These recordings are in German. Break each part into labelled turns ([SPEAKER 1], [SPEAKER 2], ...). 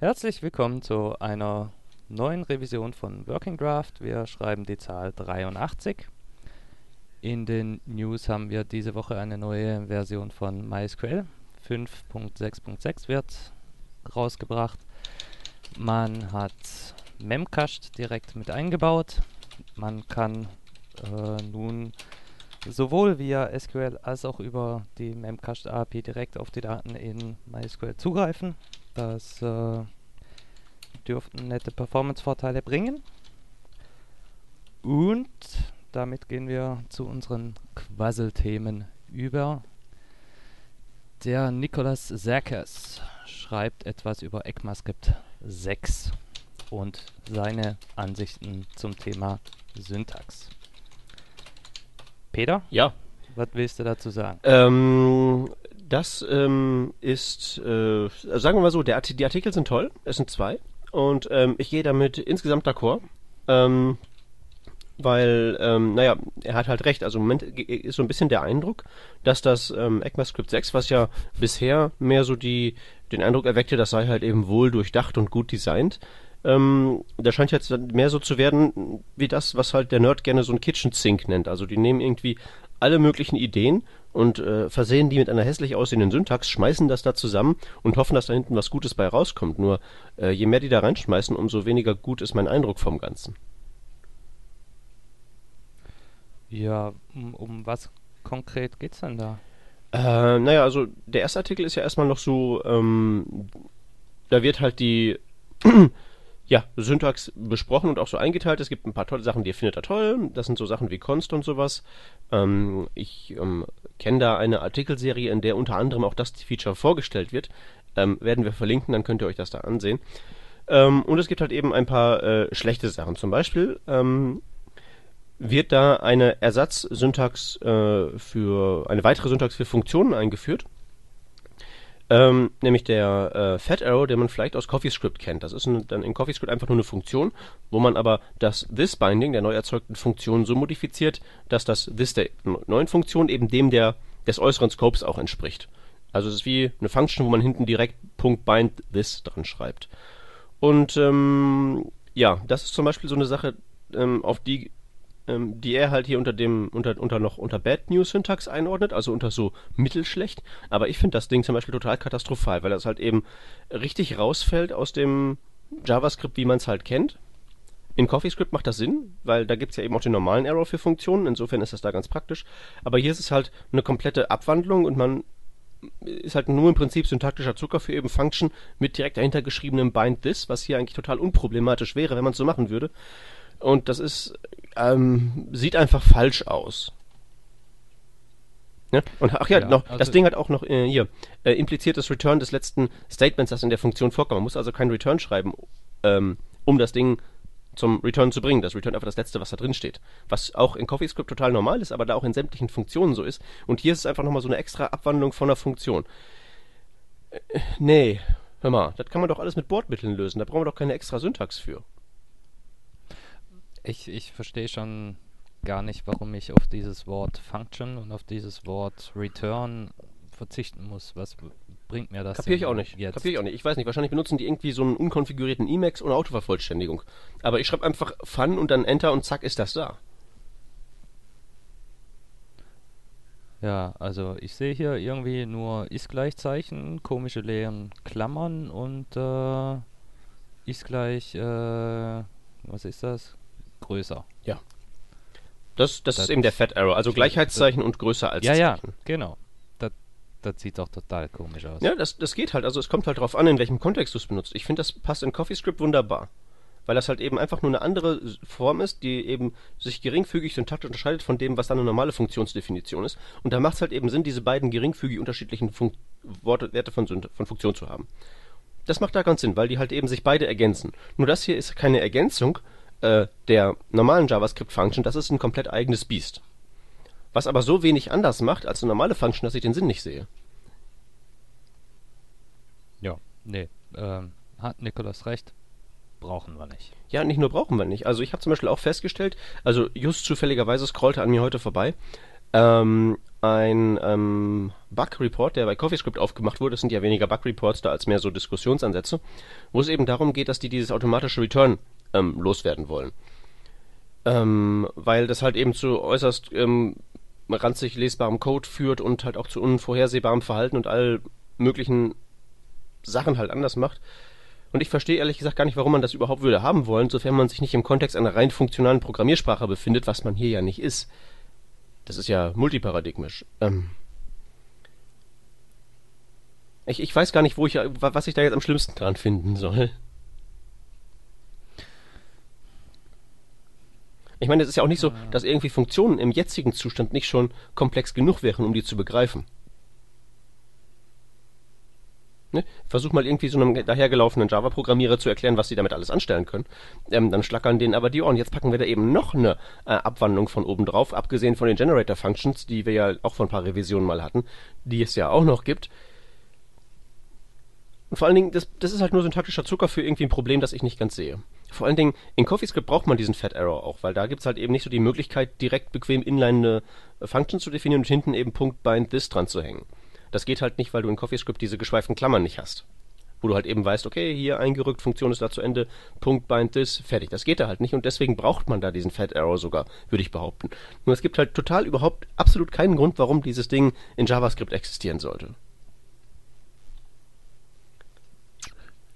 [SPEAKER 1] Herzlich willkommen zu einer neuen Revision von Working Draft. Wir schreiben die Zahl 83. In den News haben wir diese Woche eine neue Version von MySQL. 5.6.6 wird rausgebracht. Man hat Memcached direkt mit eingebaut. Man kann äh, nun sowohl via SQL als auch über die Memcached API direkt auf die Daten in MySQL zugreifen. Das äh, dürften nette Performance-Vorteile bringen. Und damit gehen wir zu unseren Quasselthemen über. Der Nicolas Serkes schreibt etwas über ECMAScript 6 und seine Ansichten zum Thema Syntax. Peter?
[SPEAKER 2] Ja.
[SPEAKER 1] Was willst du dazu sagen?
[SPEAKER 2] Ähm, das ähm, ist, äh, sagen wir mal so, der, die Artikel sind toll, es sind zwei und ähm, ich gehe damit insgesamt d'accord. Ähm, weil, ähm, naja, er hat halt recht. Also im Moment ist so ein bisschen der Eindruck, dass das ähm, ECMAScript 6, was ja bisher mehr so die, den Eindruck erweckte, das sei halt eben wohl durchdacht und gut designt, ähm, da scheint jetzt mehr so zu werden, wie das, was halt der Nerd gerne so ein Kitchen Sink nennt. Also die nehmen irgendwie alle möglichen Ideen und äh, versehen die mit einer hässlich aussehenden Syntax, schmeißen das da zusammen und hoffen, dass da hinten was Gutes bei rauskommt. Nur äh, je mehr die da reinschmeißen, umso weniger gut ist mein Eindruck vom Ganzen.
[SPEAKER 1] Ja, um, um was konkret geht's denn da?
[SPEAKER 2] Äh, naja, also der erste Artikel ist ja erstmal noch so, ähm, da wird halt die ja, Syntax besprochen und auch so eingeteilt. Es gibt ein paar tolle Sachen, die findet er toll. Das sind so Sachen wie Const und sowas. Ähm, ich ähm, kenne da eine Artikelserie, in der unter anderem auch das Feature vorgestellt wird. Ähm, werden wir verlinken, dann könnt ihr euch das da ansehen. Ähm, und es gibt halt eben ein paar äh, schlechte Sachen. Zum Beispiel ähm, wird da eine Ersatzsyntax äh, für eine weitere Syntax für Funktionen eingeführt. Ähm, nämlich der äh, Fat Arrow, den man vielleicht aus CoffeeScript kennt. Das ist ein, dann in CoffeeScript einfach nur eine Funktion, wo man aber das This-Binding der neu erzeugten Funktion so modifiziert, dass das This der neuen Funktion eben dem der des äußeren Scopes auch entspricht. Also es ist wie eine Function, wo man hinten direkt .bind this dran schreibt. Und ähm, ja, das ist zum Beispiel so eine Sache, ähm, auf die ähm, die er halt hier unter dem, unter, unter noch unter Bad News Syntax einordnet, also unter so mittelschlecht. Aber ich finde das Ding zum Beispiel total katastrophal, weil das halt eben richtig rausfällt aus dem JavaScript, wie man es halt kennt. In CoffeeScript macht das Sinn, weil da gibt es ja eben auch den normalen Error für Funktionen, insofern ist das da ganz praktisch. Aber hier ist es halt eine komplette Abwandlung und man ist halt nur im Prinzip syntaktischer Zucker für eben Function mit direkt dahinter geschriebenem Bind This, was hier eigentlich total unproblematisch wäre, wenn man es so machen würde. Und das ist, ähm, sieht einfach falsch aus. Ja? Und ach ja, ja noch, also das Ding hat auch noch äh, hier äh, impliziertes Return des letzten Statements, das in der Funktion vorkommt. Man muss also kein Return schreiben, ähm, um das Ding zum Return zu bringen. Das Return einfach das letzte, was da drin steht. Was auch in CoffeeScript total normal ist, aber da auch in sämtlichen Funktionen so ist. Und hier ist es einfach nochmal so eine extra Abwandlung von einer Funktion. Äh, nee, hör mal, das kann man doch alles mit Bordmitteln lösen. Da brauchen wir doch keine extra Syntax für
[SPEAKER 1] ich, ich verstehe schon gar nicht, warum ich auf dieses Wort Function und auf dieses Wort Return verzichten muss. Was bringt mir das?
[SPEAKER 2] Kapiere ich auch nicht. Jetzt? Kapiere ich auch nicht. Ich weiß nicht. Wahrscheinlich benutzen die irgendwie so einen unkonfigurierten Emacs ohne Autovervollständigung. Aber ich schreibe einfach Fun und dann Enter und zack ist das da.
[SPEAKER 1] Ja, also ich sehe hier irgendwie nur Ist-Gleichzeichen, komische leeren Klammern und äh, ist gleich, äh, was ist das? Größer.
[SPEAKER 2] Ja. Das, das, das ist eben der Fat Arrow, also Gleichheitszeichen und größer als
[SPEAKER 1] ja, Zeichen. Ja, ja, genau. Das, das sieht doch total komisch aus.
[SPEAKER 2] Ja, das, das geht halt. Also es kommt halt darauf an, in welchem Kontext du es benutzt. Ich finde, das passt in CoffeeScript wunderbar. Weil das halt eben einfach nur eine andere Form ist, die eben sich geringfügig syntaktisch unterscheidet von dem, was dann eine normale Funktionsdefinition ist. Und da macht es halt eben Sinn, diese beiden geringfügig unterschiedlichen Fun Worte, Werte von, von Funktion zu haben. Das macht da ganz Sinn, weil die halt eben sich beide ergänzen. Nur das hier ist keine Ergänzung, äh, der normalen JavaScript-Function, das ist ein komplett eigenes Biest. Was aber so wenig anders macht als eine normale Function, dass ich den Sinn nicht sehe.
[SPEAKER 1] Ja, nee, ähm, hat Nikolas recht. Brauchen wir nicht.
[SPEAKER 2] Ja, nicht nur brauchen wir nicht. Also ich habe zum Beispiel auch festgestellt, also just zufälligerweise scrollte an mir heute vorbei, ähm, ein ähm, Bug-Report, der bei CoffeeScript aufgemacht wurde. Das sind ja weniger Bug-Reports da als mehr so Diskussionsansätze, wo es eben darum geht, dass die dieses automatische Return ähm, loswerden wollen. Ähm, weil das halt eben zu äußerst ähm, ranzig lesbarem Code führt und halt auch zu unvorhersehbarem Verhalten und all möglichen Sachen halt anders macht. Und ich verstehe ehrlich gesagt gar nicht, warum man das überhaupt würde haben wollen, sofern man sich nicht im Kontext einer rein funktionalen Programmiersprache befindet, was man hier ja nicht ist. Das ist ja multiparadigmisch. Ähm ich, ich weiß gar nicht, wo ich, was ich da jetzt am schlimmsten dran finden soll. Ich meine, es ist ja auch nicht so, dass irgendwie Funktionen im jetzigen Zustand nicht schon komplex genug wären, um die zu begreifen. Ne? Versuch mal irgendwie so einem dahergelaufenen Java-Programmierer zu erklären, was sie damit alles anstellen können. Ähm, dann schlackern denen aber die Ohren. Jetzt packen wir da eben noch eine äh, Abwandlung von oben drauf, abgesehen von den Generator-Functions, die wir ja auch vor ein paar Revisionen mal hatten, die es ja auch noch gibt. Und vor allen Dingen, das, das ist halt nur syntaktischer Zucker für irgendwie ein Problem, das ich nicht ganz sehe. Vor allen Dingen, in CoffeeScript braucht man diesen Fat Error auch, weil da gibt es halt eben nicht so die Möglichkeit, direkt bequem inline eine Function zu definieren und hinten eben Punkt bind this dran zu hängen. Das geht halt nicht, weil du in CoffeeScript diese geschweiften Klammern nicht hast. Wo du halt eben weißt, okay, hier eingerückt, Funktion ist da zu Ende, Punkt, bind this, fertig. Das geht da halt nicht und deswegen braucht man da diesen Fat Arrow sogar, würde ich behaupten. Nur es gibt halt total überhaupt absolut keinen Grund, warum dieses Ding in JavaScript existieren sollte.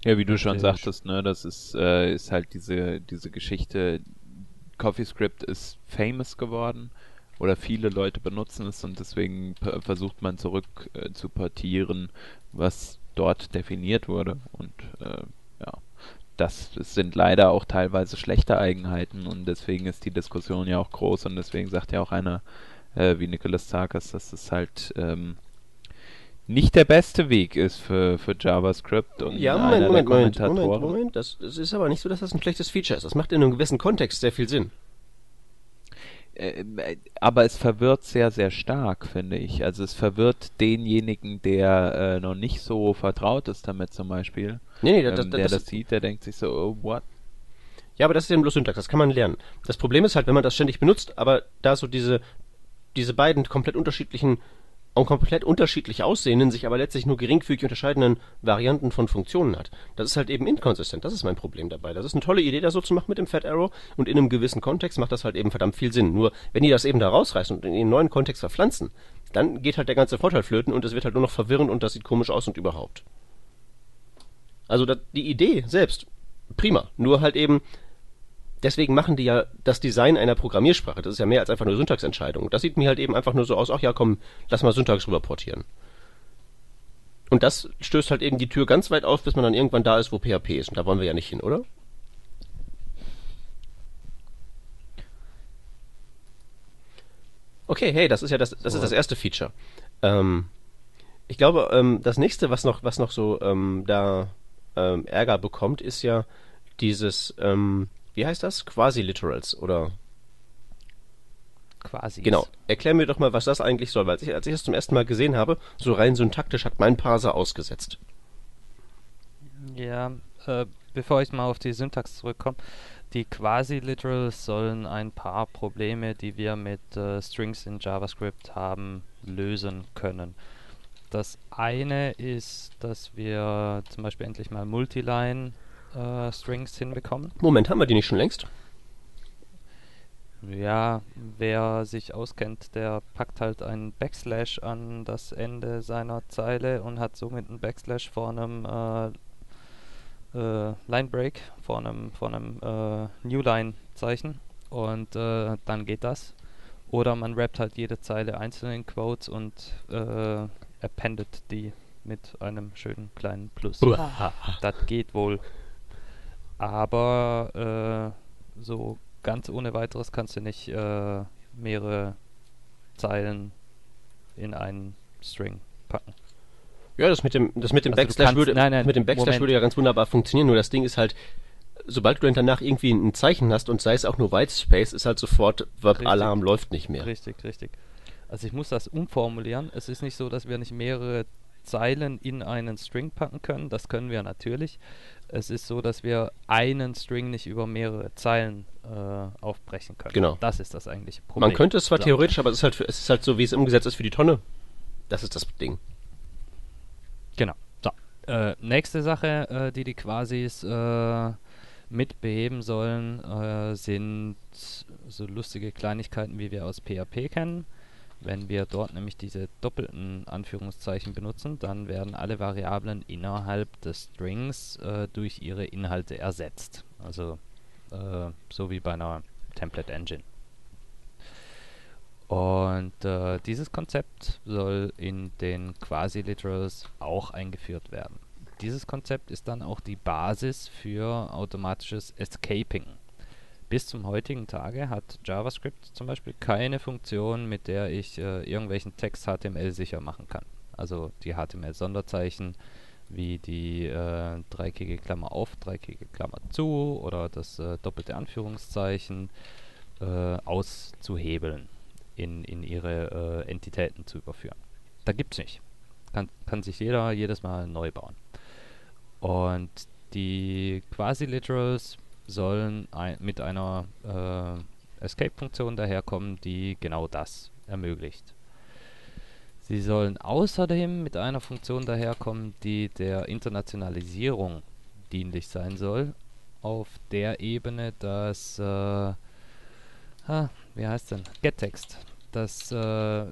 [SPEAKER 3] Ja, wie du schon sagtest, ne, das ist, äh, ist halt diese, diese Geschichte, CoffeeScript ist famous geworden oder viele Leute benutzen es und deswegen versucht man zurück äh, zu portieren, was dort definiert wurde. Und äh, ja, das, das sind leider auch teilweise schlechte Eigenheiten und deswegen ist die Diskussion ja auch groß und deswegen sagt ja auch einer äh, wie Nicholas Sarkis, dass es halt ähm, nicht der beste Weg ist für, für JavaScript und
[SPEAKER 2] ja, Moment, Moment, Moment, Moment, Moment, das, das ist aber nicht so, dass das ein schlechtes Feature ist. Das macht in einem gewissen Kontext sehr viel Sinn.
[SPEAKER 3] Äh, aber es verwirrt sehr, sehr stark, finde ich. Also es verwirrt denjenigen, der äh, noch nicht so vertraut ist damit zum Beispiel. Nee, nee, das, ähm, der das, das sieht, der denkt sich so, oh, what?
[SPEAKER 2] Ja, aber das ist eben bloß Syntax, das kann man lernen. Das Problem ist halt, wenn man das ständig benutzt, aber da so diese, diese beiden komplett unterschiedlichen und komplett unterschiedlich aussehenden, sich aber letztlich nur geringfügig unterscheidenden Varianten von Funktionen hat. Das ist halt eben inkonsistent. Das ist mein Problem dabei. Das ist eine tolle Idee, das so zu machen mit dem Fat Arrow und in einem gewissen Kontext macht das halt eben verdammt viel Sinn. Nur, wenn die das eben da rausreißen und in den neuen Kontext verpflanzen, dann geht halt der ganze Vorteil flöten und es wird halt nur noch verwirrend und das sieht komisch aus und überhaupt. Also die Idee selbst, prima. Nur halt eben, deswegen machen die ja das Design einer Programmiersprache. Das ist ja mehr als einfach nur Syntaxentscheidung. Das sieht mir halt eben einfach nur so aus, ach ja, komm, lass mal Syntax rüber portieren. Und das stößt halt eben die Tür ganz weit auf, bis man dann irgendwann da ist, wo PHP ist. Und da wollen wir ja nicht hin, oder? Okay, hey, das ist ja das, das so. ist das erste Feature. Ähm, ich glaube, ähm, das nächste, was noch, was noch so ähm, da ähm, Ärger bekommt, ist ja dieses, ähm, wie heißt das? Quasi-Literals oder
[SPEAKER 1] Quasi.
[SPEAKER 2] Genau. Erklär mir doch mal, was das eigentlich soll, weil ich, als ich das zum ersten Mal gesehen habe, so rein syntaktisch hat mein Parser ausgesetzt.
[SPEAKER 1] Ja, äh, bevor ich mal auf die Syntax zurückkomme, die Quasi-Literals sollen ein paar Probleme, die wir mit äh, Strings in JavaScript haben, lösen können. Das eine ist, dass wir zum Beispiel endlich mal Multiline äh, Strings hinbekommen.
[SPEAKER 2] Moment, haben wir die nicht schon längst?
[SPEAKER 1] Ja, wer sich auskennt, der packt halt einen Backslash an das Ende seiner Zeile und hat somit einen Backslash vor einem äh, äh, Linebreak, vor einem, vor einem äh, Newline-Zeichen und äh, dann geht das. Oder man rappt halt jede Zeile einzeln in Quotes und äh, appendet die mit einem schönen kleinen Plus. das geht wohl. Aber äh, so ganz ohne weiteres kannst du nicht äh, mehrere Zeilen in einen String packen.
[SPEAKER 2] Ja, das mit dem, das mit dem also Backslash, kannst, würde, nein, nein, mit dem Backslash würde ja ganz wunderbar funktionieren, nur das Ding ist halt, sobald du danach irgendwie ein Zeichen hast und sei es auch nur Whitespace, ist halt sofort Verb-Alarm läuft nicht mehr.
[SPEAKER 1] Richtig, richtig. Also ich muss das umformulieren. Es ist nicht so, dass wir nicht mehrere Zeilen in einen String packen können. Das können wir natürlich. Es ist so, dass wir einen String nicht über mehrere Zeilen äh, aufbrechen können.
[SPEAKER 2] Genau.
[SPEAKER 1] Das ist das eigentliche Problem.
[SPEAKER 2] Man könnte es zwar theoretisch, aber es ist, halt, für- es ist halt so, wie es umgesetzt ist für die Tonne. Das ist das Ding.
[SPEAKER 1] Genau. So. Äh, nächste Sache, äh, die die Quasis äh, mit beheben sollen, äh, sind so lustige Kleinigkeiten, wie wir aus PHP kennen. Wenn wir dort nämlich diese doppelten Anführungszeichen benutzen, dann werden alle Variablen innerhalb des Strings äh, durch ihre Inhalte ersetzt. Also äh, so wie bei einer Template Engine. Und äh, dieses Konzept soll in den Quasi-Literals auch eingeführt werden. Dieses Konzept ist dann auch die Basis für automatisches Escaping. Bis zum heutigen Tage hat JavaScript zum Beispiel keine Funktion, mit der ich äh, irgendwelchen Text HTML sicher machen kann. Also die HTML-Sonderzeichen wie die äh, dreieckige Klammer auf, dreieckige Klammer zu oder das äh, doppelte Anführungszeichen äh, auszuhebeln in, in ihre äh, Entitäten zu überführen. Da gibt's nicht. Kann, kann sich jeder jedes Mal neu bauen. Und die Quasi-Literals sollen ein, mit einer äh, Escape-Funktion daherkommen, die genau das ermöglicht. Sie sollen außerdem mit einer Funktion daherkommen, die der Internationalisierung dienlich sein soll, auf der Ebene, dass, äh, ah, wie heißt denn, getText, dass äh,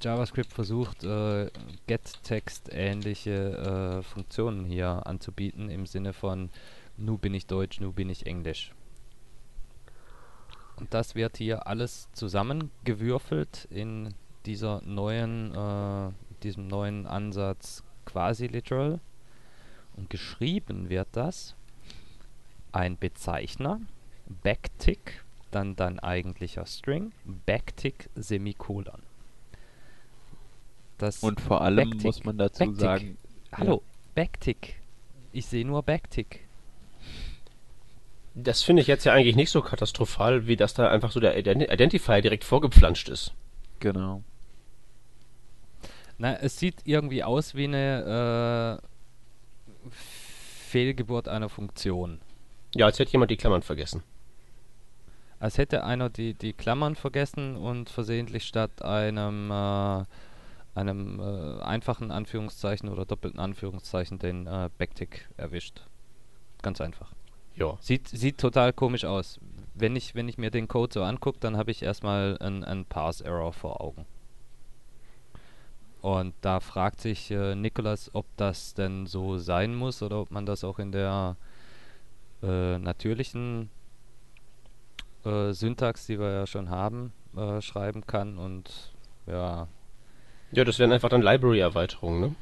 [SPEAKER 1] JavaScript versucht, äh, getText ähnliche äh, Funktionen hier anzubieten im Sinne von nu bin ich Deutsch, nu bin ich Englisch. Und das wird hier alles zusammengewürfelt in dieser neuen, äh, diesem neuen Ansatz quasi literal. Und geschrieben wird das ein Bezeichner, Backtick, dann dein eigentlicher String, Backtick Semikolon. Das
[SPEAKER 3] Und vor allem
[SPEAKER 1] Backtick.
[SPEAKER 3] muss man dazu
[SPEAKER 1] Backtick.
[SPEAKER 3] sagen,
[SPEAKER 1] Hallo, Backtick. Ich sehe nur Backtick.
[SPEAKER 2] Das finde ich jetzt ja eigentlich nicht so katastrophal, wie dass da einfach so der Ident Identifier direkt vorgepflanscht ist.
[SPEAKER 3] genau.
[SPEAKER 1] Na, es sieht irgendwie aus wie eine äh, Fehlgeburt einer Funktion.
[SPEAKER 2] Ja, als hätte jemand die Klammern vergessen.
[SPEAKER 1] Als hätte einer die, die Klammern vergessen und versehentlich statt einem, äh, einem äh, einfachen Anführungszeichen oder doppelten Anführungszeichen den äh, Backtick erwischt. Ganz einfach.
[SPEAKER 2] Ja.
[SPEAKER 1] Sieht, sieht total komisch aus. Wenn ich, wenn ich mir den Code so angucke, dann habe ich erstmal einen, einen Parse-Error vor Augen. Und da fragt sich äh, Nikolas, ob das denn so sein muss oder ob man das auch in der äh, natürlichen äh, Syntax, die wir ja schon haben, äh, schreiben kann. Und ja,
[SPEAKER 2] Ja, das wären einfach dann Library-Erweiterungen, ne?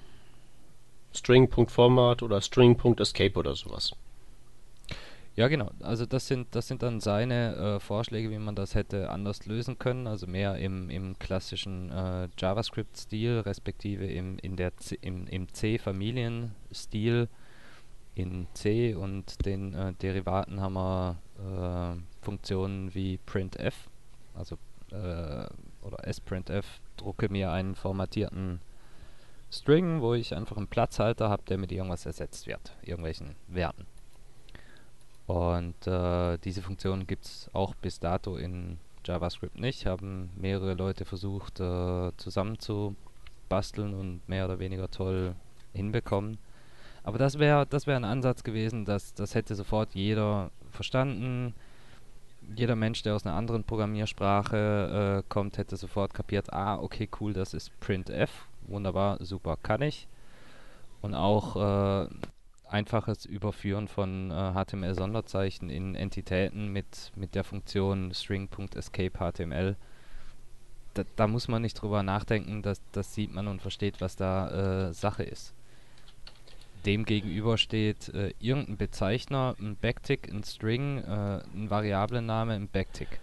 [SPEAKER 2] String.format oder String.escape oder sowas.
[SPEAKER 1] Ja, genau. Also das sind das sind dann seine äh, Vorschläge, wie man das hätte anders lösen können. Also mehr im, im klassischen äh, JavaScript-Stil, respektive im, in der C, im, im C-Familien-Stil. In C und den äh, Derivaten haben wir äh, Funktionen wie printf, also äh, oder sprintf, drucke mir einen formatierten String, wo ich einfach einen Platzhalter habe, der mit irgendwas ersetzt wird, irgendwelchen Werten. Und äh, diese Funktion gibt es auch bis dato in JavaScript nicht. Haben mehrere Leute versucht äh, zusammenzubasteln und mehr oder weniger toll hinbekommen. Aber das wäre das wär ein Ansatz gewesen, dass das hätte sofort jeder verstanden. Jeder Mensch, der aus einer anderen Programmiersprache äh, kommt, hätte sofort kapiert, ah, okay, cool, das ist printf. Wunderbar, super, kann ich. Und auch äh, einfaches Überführen von äh, HTML-Sonderzeichen in Entitäten mit, mit der Funktion string.escape.html. Da, da muss man nicht drüber nachdenken, das, das sieht man und versteht, was da äh, Sache ist. Demgegenüber steht äh, irgendein Bezeichner, ein Backtick, ein String, äh, ein Variablenname, ein Backtick.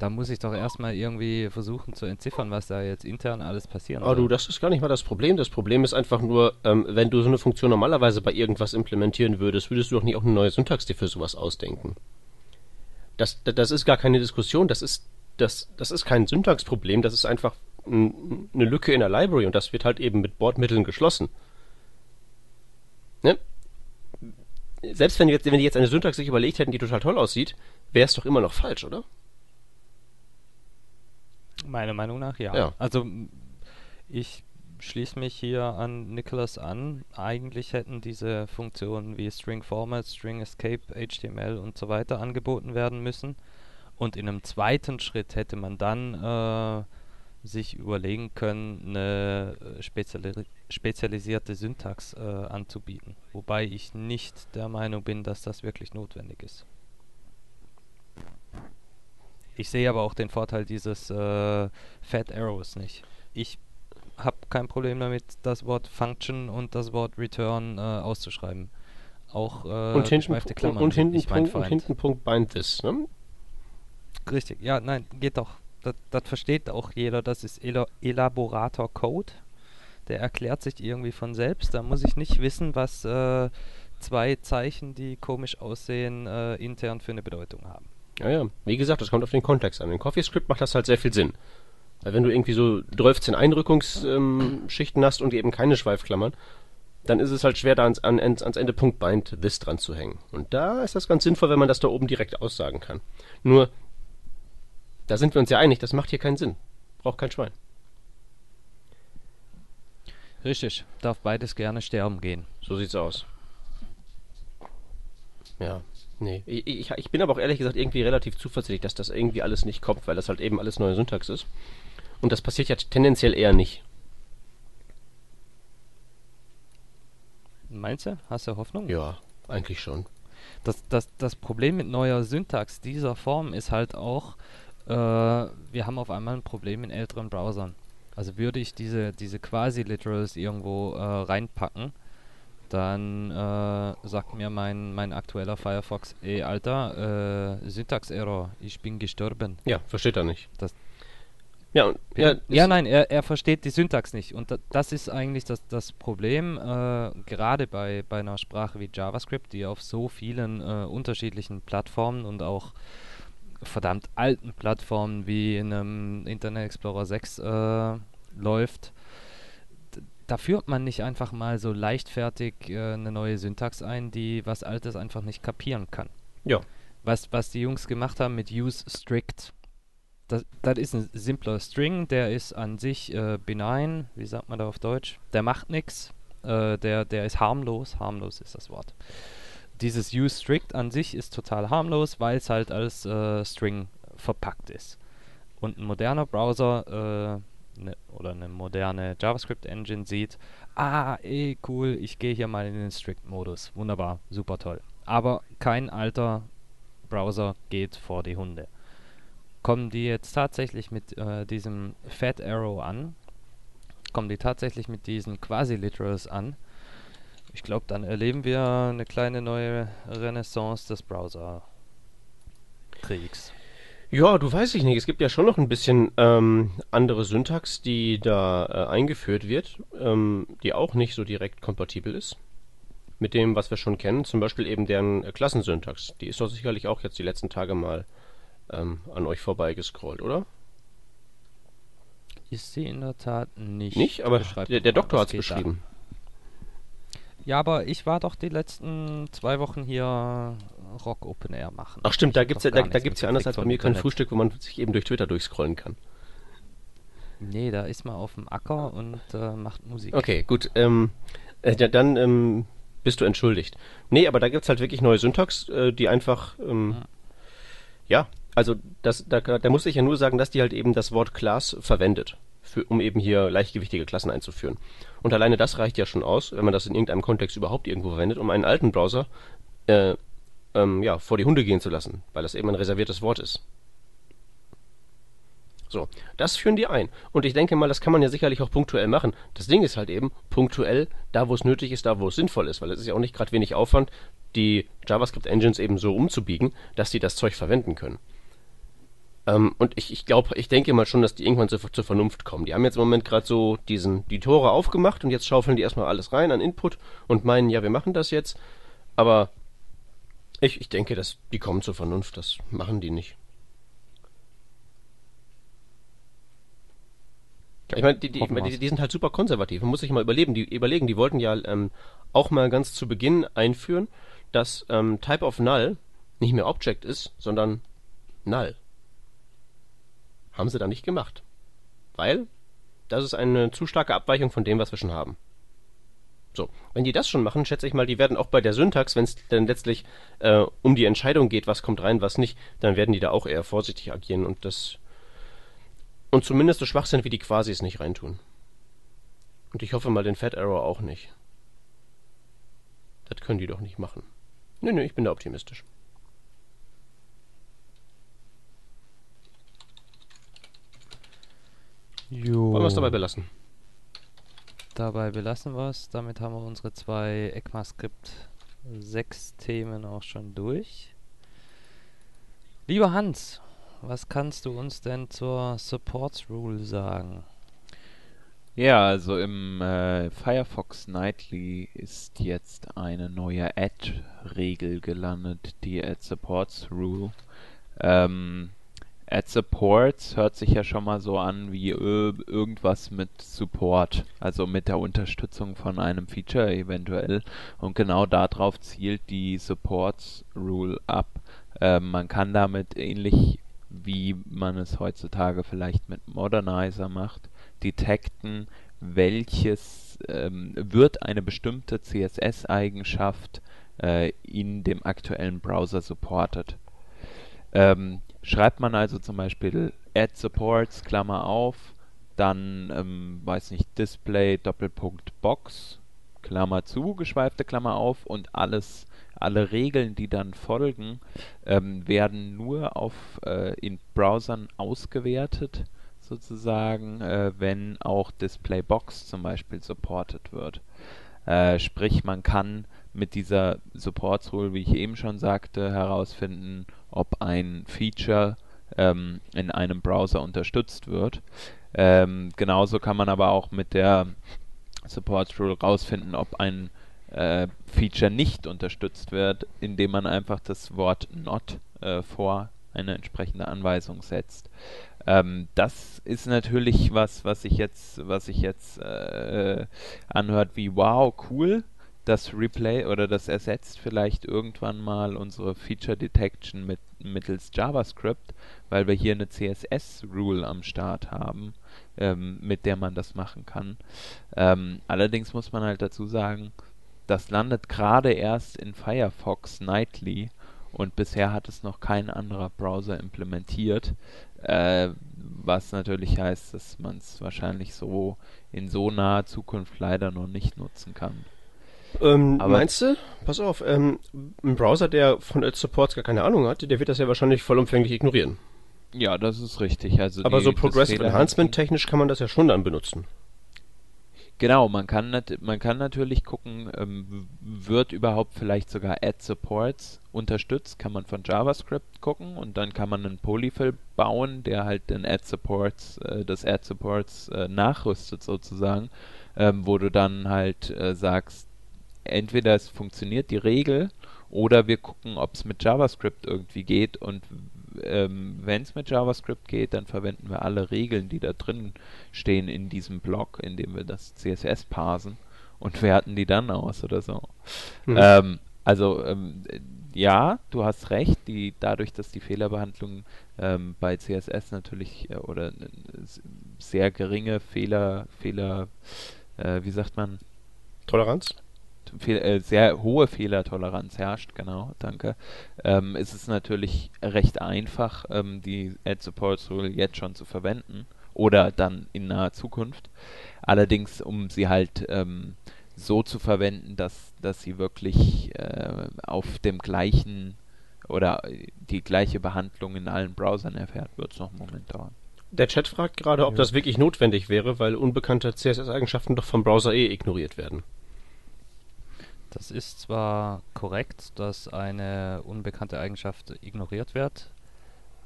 [SPEAKER 1] Da muss ich doch erstmal irgendwie versuchen zu entziffern, was da jetzt intern alles passieren
[SPEAKER 2] Aber
[SPEAKER 1] soll.
[SPEAKER 2] du, das ist gar nicht mal das Problem. Das Problem ist einfach nur, ähm, wenn du so eine Funktion normalerweise bei irgendwas implementieren würdest, würdest du doch nicht auch eine neue Syntax dir für sowas ausdenken. Das, das, ist gar keine Diskussion, das ist, das, das ist kein Syntaxproblem, das ist einfach n- eine Lücke in der Library und das wird halt eben mit Bordmitteln geschlossen. Ne? selbst wenn, jetzt, wenn die jetzt eine Syntax sich überlegt hätten, die total toll aussieht, wäre es doch immer noch falsch, oder?
[SPEAKER 1] Meiner Meinung nach ja.
[SPEAKER 2] Ja.
[SPEAKER 1] Also ich schließe mich hier an Nicholas an. Eigentlich hätten diese Funktionen wie String Format, String Escape, HTML und so weiter angeboten werden müssen. Und in einem zweiten Schritt hätte man dann äh, sich überlegen können, eine äh, speziali spezialisierte Syntax äh, anzubieten. Wobei ich nicht der Meinung bin, dass das wirklich notwendig ist. Ich sehe aber auch den Vorteil dieses äh, Fat Arrows nicht. Ich habe kein Problem damit, das Wort Function und das Wort Return äh, auszuschreiben. Auch äh,
[SPEAKER 2] und hinten,
[SPEAKER 1] Klammern
[SPEAKER 2] und,
[SPEAKER 1] sind
[SPEAKER 2] hinten Punkt, und hinten Punkt bind this, ne?
[SPEAKER 1] Richtig, ja, nein, geht doch. Das, das versteht auch jeder, das ist Elo Elaborator Code. Der erklärt sich irgendwie von selbst. Da muss ich nicht wissen, was äh, zwei Zeichen, die komisch aussehen, äh, intern für eine Bedeutung haben.
[SPEAKER 2] Ja, ja. Wie gesagt, das kommt auf den Kontext an. In CoffeeScript macht das halt sehr viel Sinn. Weil wenn du irgendwie so 12 Einrückungsschichten hast und eben keine Schweifklammern, dann ist es halt schwer, da ans, an, ans Ende Punkt bind this dran zu hängen. Und da ist das ganz sinnvoll, wenn man das da oben direkt aussagen kann. Nur, da sind wir uns ja einig, das macht hier keinen Sinn. Braucht kein Schwein.
[SPEAKER 1] Richtig, darf beides gerne sterben gehen.
[SPEAKER 2] So sieht's aus. Ja, nee. Ich, ich, bin aber auch ehrlich gesagt irgendwie relativ zuversichtlich, dass das irgendwie alles nicht kommt, weil das halt eben alles neue Syntax ist. Und das passiert ja tendenziell eher nicht.
[SPEAKER 1] Meinst du? Hast du Hoffnung?
[SPEAKER 2] Ja, eigentlich schon.
[SPEAKER 1] Das, das, das Problem mit neuer Syntax dieser Form ist halt auch, äh, wir haben auf einmal ein Problem in älteren Browsern. Also würde ich diese, diese Quasi-Literals irgendwo äh, reinpacken, dann äh, sagt mir mein, mein aktueller Firefox, ey Alter, äh, Syntax-Error, ich bin gestorben.
[SPEAKER 2] Ja, versteht er nicht.
[SPEAKER 1] Das-
[SPEAKER 2] ja, ja,
[SPEAKER 1] Ja, nein, er, er versteht die Syntax nicht. Und da, das ist eigentlich das, das Problem, äh, gerade bei, bei einer Sprache wie JavaScript, die auf so vielen äh, unterschiedlichen Plattformen und auch verdammt alten Plattformen wie in einem Internet Explorer 6 äh, läuft. Da führt man nicht einfach mal so leichtfertig äh, eine neue Syntax ein, die was Altes einfach nicht kapieren kann.
[SPEAKER 2] Ja.
[SPEAKER 1] Was, was die Jungs gemacht haben mit use strict, das, das ist ein simpler String, der ist an sich äh, benign, wie sagt man da auf Deutsch? Der macht nichts, äh, der, der ist harmlos, harmlos ist das Wort. Dieses use strict an sich ist total harmlos, weil es halt als äh, String verpackt ist. Und ein moderner Browser äh, ne, oder eine moderne JavaScript-Engine sieht, ah, eh, cool, ich gehe hier mal in den Strict-Modus. Wunderbar, super toll. Aber kein alter Browser geht vor die Hunde. Kommen die jetzt tatsächlich mit äh, diesem Fat Arrow an? Kommen die tatsächlich mit diesen Quasi-Literals an? Ich glaube, dann erleben wir eine kleine neue Renaissance des Browser-Kriegs.
[SPEAKER 2] Ja, du weißt ich nicht. Es gibt ja schon noch ein bisschen ähm, andere Syntax, die da äh, eingeführt wird, ähm, die auch nicht so direkt kompatibel ist mit dem, was wir schon kennen. Zum Beispiel eben deren äh, Klassensyntax. Die ist doch sicherlich auch jetzt die letzten Tage mal ähm, an euch vorbeigescrollt, oder?
[SPEAKER 1] Ist sie in der Tat nicht.
[SPEAKER 2] Nicht? Aber der, der Doktor hat es
[SPEAKER 1] geht da?
[SPEAKER 2] beschrieben.
[SPEAKER 1] Ja, aber ich war doch die letzten zwei Wochen hier Rock Open Air machen.
[SPEAKER 2] Ach stimmt, da gibt's
[SPEAKER 1] doch
[SPEAKER 2] ja, da, da gibt's ja anders als bei mir kein. Frühstück, wo man sich eben durch Twitter durchscrollen kann.
[SPEAKER 1] Nee, da ist man auf dem Acker und äh, macht Musik.
[SPEAKER 2] Okay, gut. Ähm, äh, dann ähm, bist du entschuldigt. Nee, aber da gibt's halt wirklich neue Syntax, äh, die einfach, ähm, ja, also das, da, da muss ich ja nur sagen, dass die halt eben das Wort Class verwendet, für, um eben hier leichtgewichtige Klassen einzuführen. Und alleine das reicht ja schon aus, wenn man das in irgendeinem Kontext überhaupt irgendwo verwendet, um einen alten Browser äh, ähm, ja, vor die Hunde gehen zu lassen, weil das eben ein reserviertes Wort ist. So, das führen die ein. Und ich denke mal, das kann man ja sicherlich auch punktuell machen. Das Ding ist halt eben punktuell da, wo es nötig ist, da, wo es sinnvoll ist, weil es ist ja auch nicht gerade wenig Aufwand, die JavaScript-Engines eben so umzubiegen, dass die das Zeug verwenden können. Ähm, und ich, ich glaube, ich denke mal schon, dass die irgendwann zur, zur Vernunft kommen. Die haben jetzt im Moment gerade so diesen, die Tore aufgemacht und jetzt schaufeln die erstmal alles rein an Input und meinen, ja, wir machen das jetzt. Aber ich, ich denke, dass die kommen zur Vernunft, das machen die nicht. Ich meine, die, die, die, die sind halt super konservativ. Man muss sich mal überleben. Die überlegen, die wollten ja ähm, auch mal ganz zu Beginn einführen, dass ähm, Type of Null nicht mehr Object ist, sondern Null. Haben sie da nicht gemacht. Weil das ist eine zu starke Abweichung von dem, was wir schon haben. So, wenn die das schon machen, schätze ich mal, die werden auch bei der Syntax, wenn es dann letztlich äh, um die Entscheidung geht, was kommt rein, was nicht, dann werden die da auch eher vorsichtig agieren und das und zumindest so schwach sind wie die Quasis nicht reintun. Und ich hoffe mal den Fat Arrow auch nicht. Das können die doch nicht machen. Nö, nö, ich bin da optimistisch.
[SPEAKER 1] Jo.
[SPEAKER 2] Wollen wir es dabei belassen?
[SPEAKER 1] Dabei belassen wir es. Damit haben wir unsere zwei ECMAScript 6 Themen auch schon durch. Lieber Hans, was kannst du uns denn zur Supports Rule sagen?
[SPEAKER 3] Ja, also im äh, Firefox Nightly ist jetzt eine neue Add-Regel gelandet, die Add Supports Rule. Ähm, Add Supports hört sich ja schon mal so an wie äh, irgendwas mit Support, also mit der Unterstützung von einem Feature eventuell. Und genau darauf zielt die Supports Rule ab. Ähm, man kann damit ähnlich wie man es heutzutage vielleicht mit Modernizer macht, detekten, welches ähm, wird eine bestimmte CSS-Eigenschaft äh, in dem aktuellen Browser supported. Ähm, schreibt man also zum Beispiel add supports, Klammer auf, dann, ähm, weiß nicht, Display, Doppelpunkt, Box, Klammer zu, geschweifte Klammer auf und alles alle Regeln, die dann folgen, ähm, werden nur auf äh, in Browsern ausgewertet, sozusagen, äh, wenn auch Displaybox zum Beispiel supported wird. Äh, sprich, man kann mit dieser Support Rule, wie ich eben schon sagte, herausfinden, ob ein Feature ähm, in einem Browser unterstützt wird. Ähm, genauso kann man aber auch mit der Support Rule herausfinden, ob ein äh, Feature nicht unterstützt wird, indem man einfach das Wort not äh, vor eine entsprechende Anweisung setzt. Ähm, das ist natürlich was, was sich jetzt, was sich jetzt äh, anhört wie wow, cool. Das Replay oder das ersetzt vielleicht irgendwann mal unsere Feature Detection mit mittels JavaScript, weil wir hier eine CSS-Rule am Start haben, ähm, mit der man das machen kann. Ähm, allerdings muss man halt dazu sagen, das landet gerade erst in Firefox Nightly und bisher hat es noch kein anderer Browser implementiert, äh, was natürlich heißt, dass man es wahrscheinlich so in so naher Zukunft leider noch nicht nutzen kann.
[SPEAKER 2] Ähm, meinst du? Pass auf, ähm, ein Browser, der von Edge Supports gar keine Ahnung hat, der wird das ja wahrscheinlich vollumfänglich ignorieren.
[SPEAKER 3] Ja, das ist richtig. Also
[SPEAKER 2] Aber
[SPEAKER 3] die,
[SPEAKER 2] so Progressive Enhancement technisch kann man das ja schon dann benutzen.
[SPEAKER 3] Genau, man kann, man kann natürlich gucken, ähm, wird überhaupt vielleicht sogar Add Supports unterstützt, kann man von JavaScript gucken und dann kann man einen Polyfill bauen, der halt den Add Supports, äh, das Add Supports äh, nachrüstet sozusagen, ähm, wo du dann halt äh, sagst, entweder es funktioniert die Regel oder wir gucken, ob es mit JavaScript irgendwie geht und ähm, wenn es mit JavaScript geht, dann verwenden wir alle Regeln, die da drin stehen in diesem Block, in dem wir das CSS parsen und werten die dann aus oder so. Mhm. Ähm, also ähm, ja, du hast recht, die, dadurch, dass die Fehlerbehandlung ähm, bei CSS natürlich äh, oder sehr geringe Fehler, Fehler, äh, wie sagt man?
[SPEAKER 2] Toleranz?
[SPEAKER 3] Äh, sehr hohe Fehlertoleranz herrscht, genau, danke, ähm, ist es natürlich recht einfach, ähm, die Ad Support Rule jetzt schon zu verwenden oder dann in naher Zukunft. Allerdings, um sie halt ähm, so zu verwenden, dass, dass sie wirklich äh, auf dem gleichen oder die gleiche Behandlung in allen Browsern erfährt, wird es noch einen Moment dauern.
[SPEAKER 2] Der Chat fragt gerade, ob ja. das wirklich notwendig wäre, weil unbekannte CSS-Eigenschaften doch vom Browser eh ignoriert werden.
[SPEAKER 1] Das ist zwar korrekt, dass eine unbekannte Eigenschaft ignoriert wird,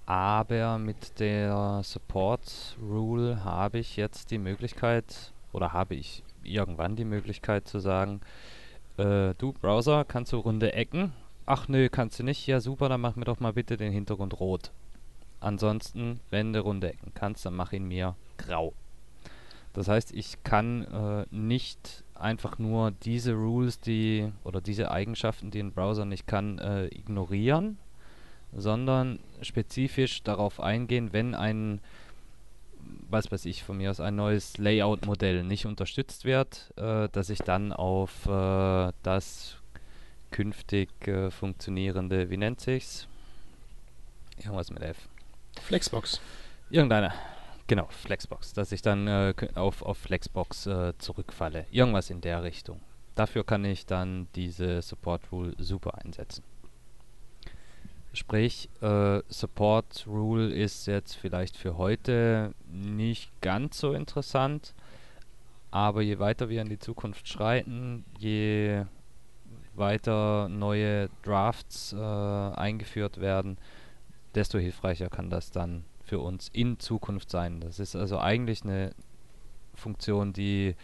[SPEAKER 1] aber mit der Support Rule habe ich jetzt die Möglichkeit oder habe ich irgendwann die Möglichkeit zu sagen, äh, du Browser, kannst du runde Ecken? Ach nö, kannst du nicht? Ja super, dann mach mir doch mal bitte den Hintergrund rot. Ansonsten, wenn du runde Ecken kannst, dann mach ihn mir grau. Das heißt, ich kann äh, nicht einfach nur diese Rules, die oder diese Eigenschaften, die ein Browser nicht kann, äh, ignorieren, sondern spezifisch darauf eingehen, wenn ein was weiß ich, von mir aus ein neues Layout-Modell nicht unterstützt wird, äh, dass ich dann auf äh, das künftig äh, funktionierende, wie nennt sich's? Irgendwas mit F.
[SPEAKER 2] Flexbox.
[SPEAKER 1] Irgendeine. Genau, Flexbox. Dass ich dann äh, auf, auf Flexbox äh, zurückfalle. Irgendwas in der Richtung. Dafür kann ich dann diese Support Rule super einsetzen. Sprich, äh, Support Rule ist jetzt vielleicht für heute nicht ganz so interessant, aber je weiter wir in die Zukunft schreiten, je weiter neue Drafts äh, eingeführt werden, desto hilfreicher kann das dann für uns in Zukunft sein. Das ist also eigentlich eine Funktion, die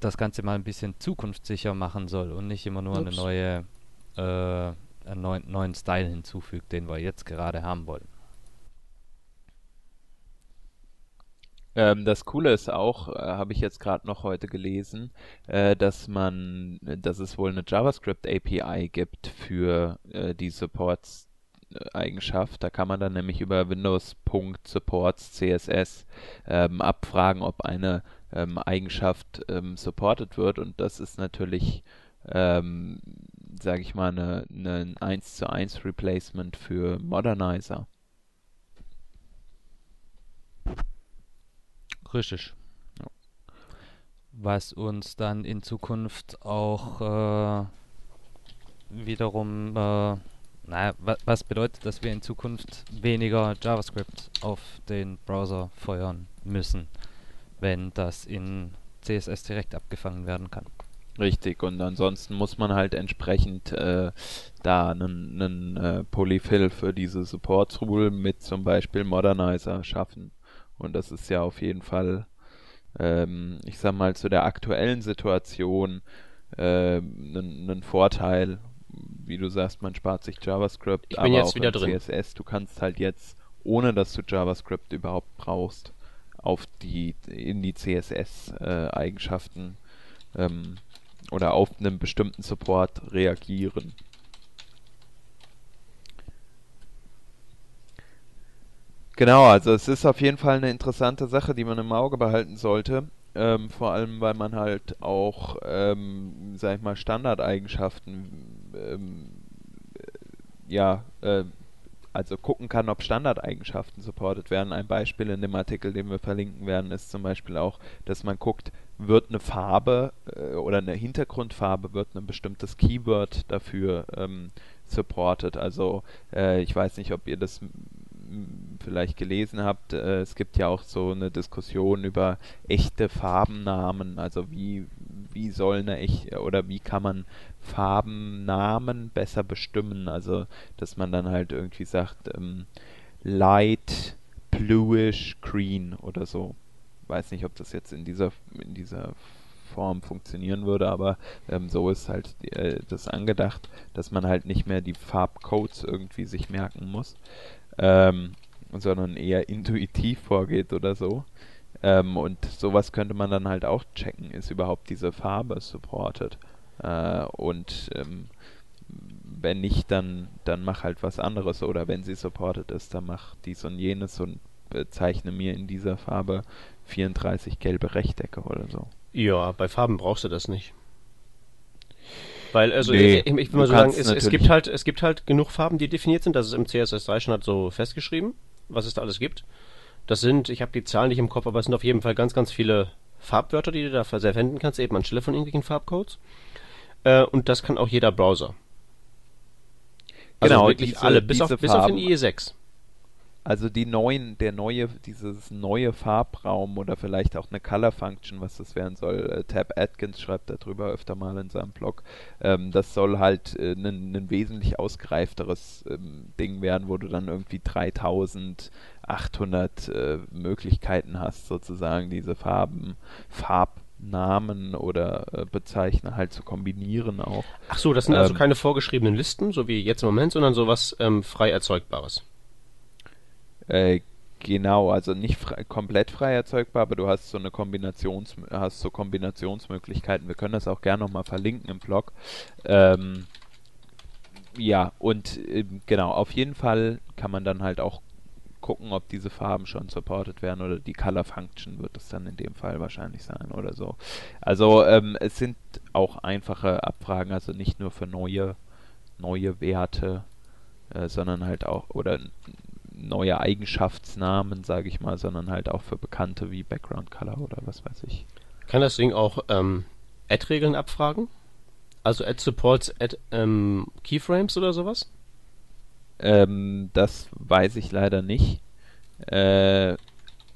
[SPEAKER 1] das Ganze mal ein bisschen zukunftssicher machen soll und nicht immer nur Ups. eine neue äh, einen neuen, neuen Style hinzufügt, den wir jetzt gerade haben wollen.
[SPEAKER 3] Ähm, das Coole ist auch, äh, habe ich jetzt gerade noch heute gelesen, äh, dass man, dass es wohl eine JavaScript API gibt für äh, die Supports Eigenschaft. Da kann man dann nämlich über Windows.supports CSS ähm, abfragen, ob eine ähm, Eigenschaft ähm, supported wird und das ist natürlich ähm, sage ich mal, eine, eine 1 zu 1 Replacement für Modernizer.
[SPEAKER 1] Richtig. Ja. Was uns dann in Zukunft auch äh, wiederum, äh, naja, was bedeutet, dass wir in Zukunft weniger JavaScript auf den Browser feuern müssen, wenn das in CSS direkt abgefangen werden kann.
[SPEAKER 3] Richtig, und ansonsten muss man halt entsprechend äh, da einen, einen äh, Polyfill für diese Support-Rule mit zum Beispiel Modernizer schaffen. Und das ist ja auf jeden Fall, ähm, ich sag mal, zu der aktuellen Situation äh, ein Vorteil. Wie du sagst, man spart sich JavaScript,
[SPEAKER 2] ich bin aber jetzt auch wieder drin.
[SPEAKER 3] CSS. Du kannst halt jetzt, ohne dass du JavaScript überhaupt brauchst, auf die in die CSS-Eigenschaften äh, ähm, oder auf einen bestimmten Support reagieren. Genau, also es ist auf jeden Fall eine interessante Sache, die man im Auge behalten sollte. Ähm, vor allem, weil man halt auch, ähm, sag ich mal, Standardeigenschaften, ähm, ja, äh, also gucken kann, ob Standardeigenschaften supported werden. Ein Beispiel in dem Artikel, den wir verlinken werden, ist zum Beispiel auch, dass man guckt, wird eine Farbe äh, oder eine Hintergrundfarbe, wird ein bestimmtes Keyword dafür ähm, supported. Also äh, ich weiß nicht, ob ihr das vielleicht gelesen habt, äh, es gibt ja auch so eine Diskussion über echte Farbennamen, also wie, wie soll eine echte oder wie kann man Farbennamen besser bestimmen, also dass man dann halt irgendwie sagt, ähm, light, bluish, green oder so weiß nicht, ob das jetzt in dieser, in dieser Form funktionieren würde, aber ähm, so ist halt äh, das angedacht, dass man halt nicht mehr die Farbcodes irgendwie sich merken muss, ähm, sondern eher intuitiv vorgeht oder so. Ähm, und sowas könnte man dann halt auch checken, ist überhaupt diese Farbe supported. Äh, und ähm, wenn nicht, dann, dann mach halt was anderes. Oder wenn sie supported ist, dann mach dies und jenes und bezeichne mir in dieser Farbe 34 gelbe Rechtecke oder so.
[SPEAKER 2] Ja, bei Farben brauchst du das nicht. Weil, also nee, ich, ich, will mal so sagen, es, es, gibt halt, es gibt halt genug Farben, die definiert sind. Das ist im CSS3 schon halt so festgeschrieben, was es da alles gibt. Das sind, ich habe die Zahlen nicht im Kopf, aber es sind auf jeden Fall ganz, ganz viele Farbwörter, die du da verwenden kannst, eben anstelle von irgendwelchen Farbcodes. Äh, und das kann auch jeder Browser.
[SPEAKER 3] Also genau, wirklich
[SPEAKER 2] diese, alle, bis, auf, bis auf den IE6.
[SPEAKER 3] Also die neuen, der neue, dieses neue Farbraum oder vielleicht auch eine Color Function, was das werden soll. Äh, Tab Atkins schreibt darüber öfter mal in seinem Blog. Ähm, das soll halt ein äh, wesentlich ausgereifteres ähm, Ding werden, wo du dann irgendwie 3800 äh, Möglichkeiten hast, sozusagen diese Farben, Farbnamen oder äh, Bezeichner halt zu kombinieren auch.
[SPEAKER 2] Ach so, das sind also ähm, also keine vorgeschriebenen Listen, so wie jetzt im Moment, sondern sowas ähm, frei erzeugbares.
[SPEAKER 3] Äh, Genau, also nicht frei, komplett frei erzeugbar, aber du hast so eine Kombinations hast so Kombinationsmöglichkeiten. Wir können das auch gerne nochmal verlinken im Blog. Ähm, ja, und äh, genau, auf jeden Fall kann man dann halt auch gucken, ob diese Farben schon supported werden oder die Color Function wird es dann in dem Fall wahrscheinlich sein oder so. Also ähm, es sind auch einfache Abfragen, also nicht nur für neue neue Werte, äh, sondern halt auch oder neue Eigenschaftsnamen, sage ich mal, sondern halt auch für bekannte wie Background Color oder was weiß ich.
[SPEAKER 2] Kann das Ding auch ähm, Add-Regeln abfragen? Also Add supports Add ähm, Keyframes oder sowas?
[SPEAKER 3] Ähm, das weiß ich leider nicht. Äh,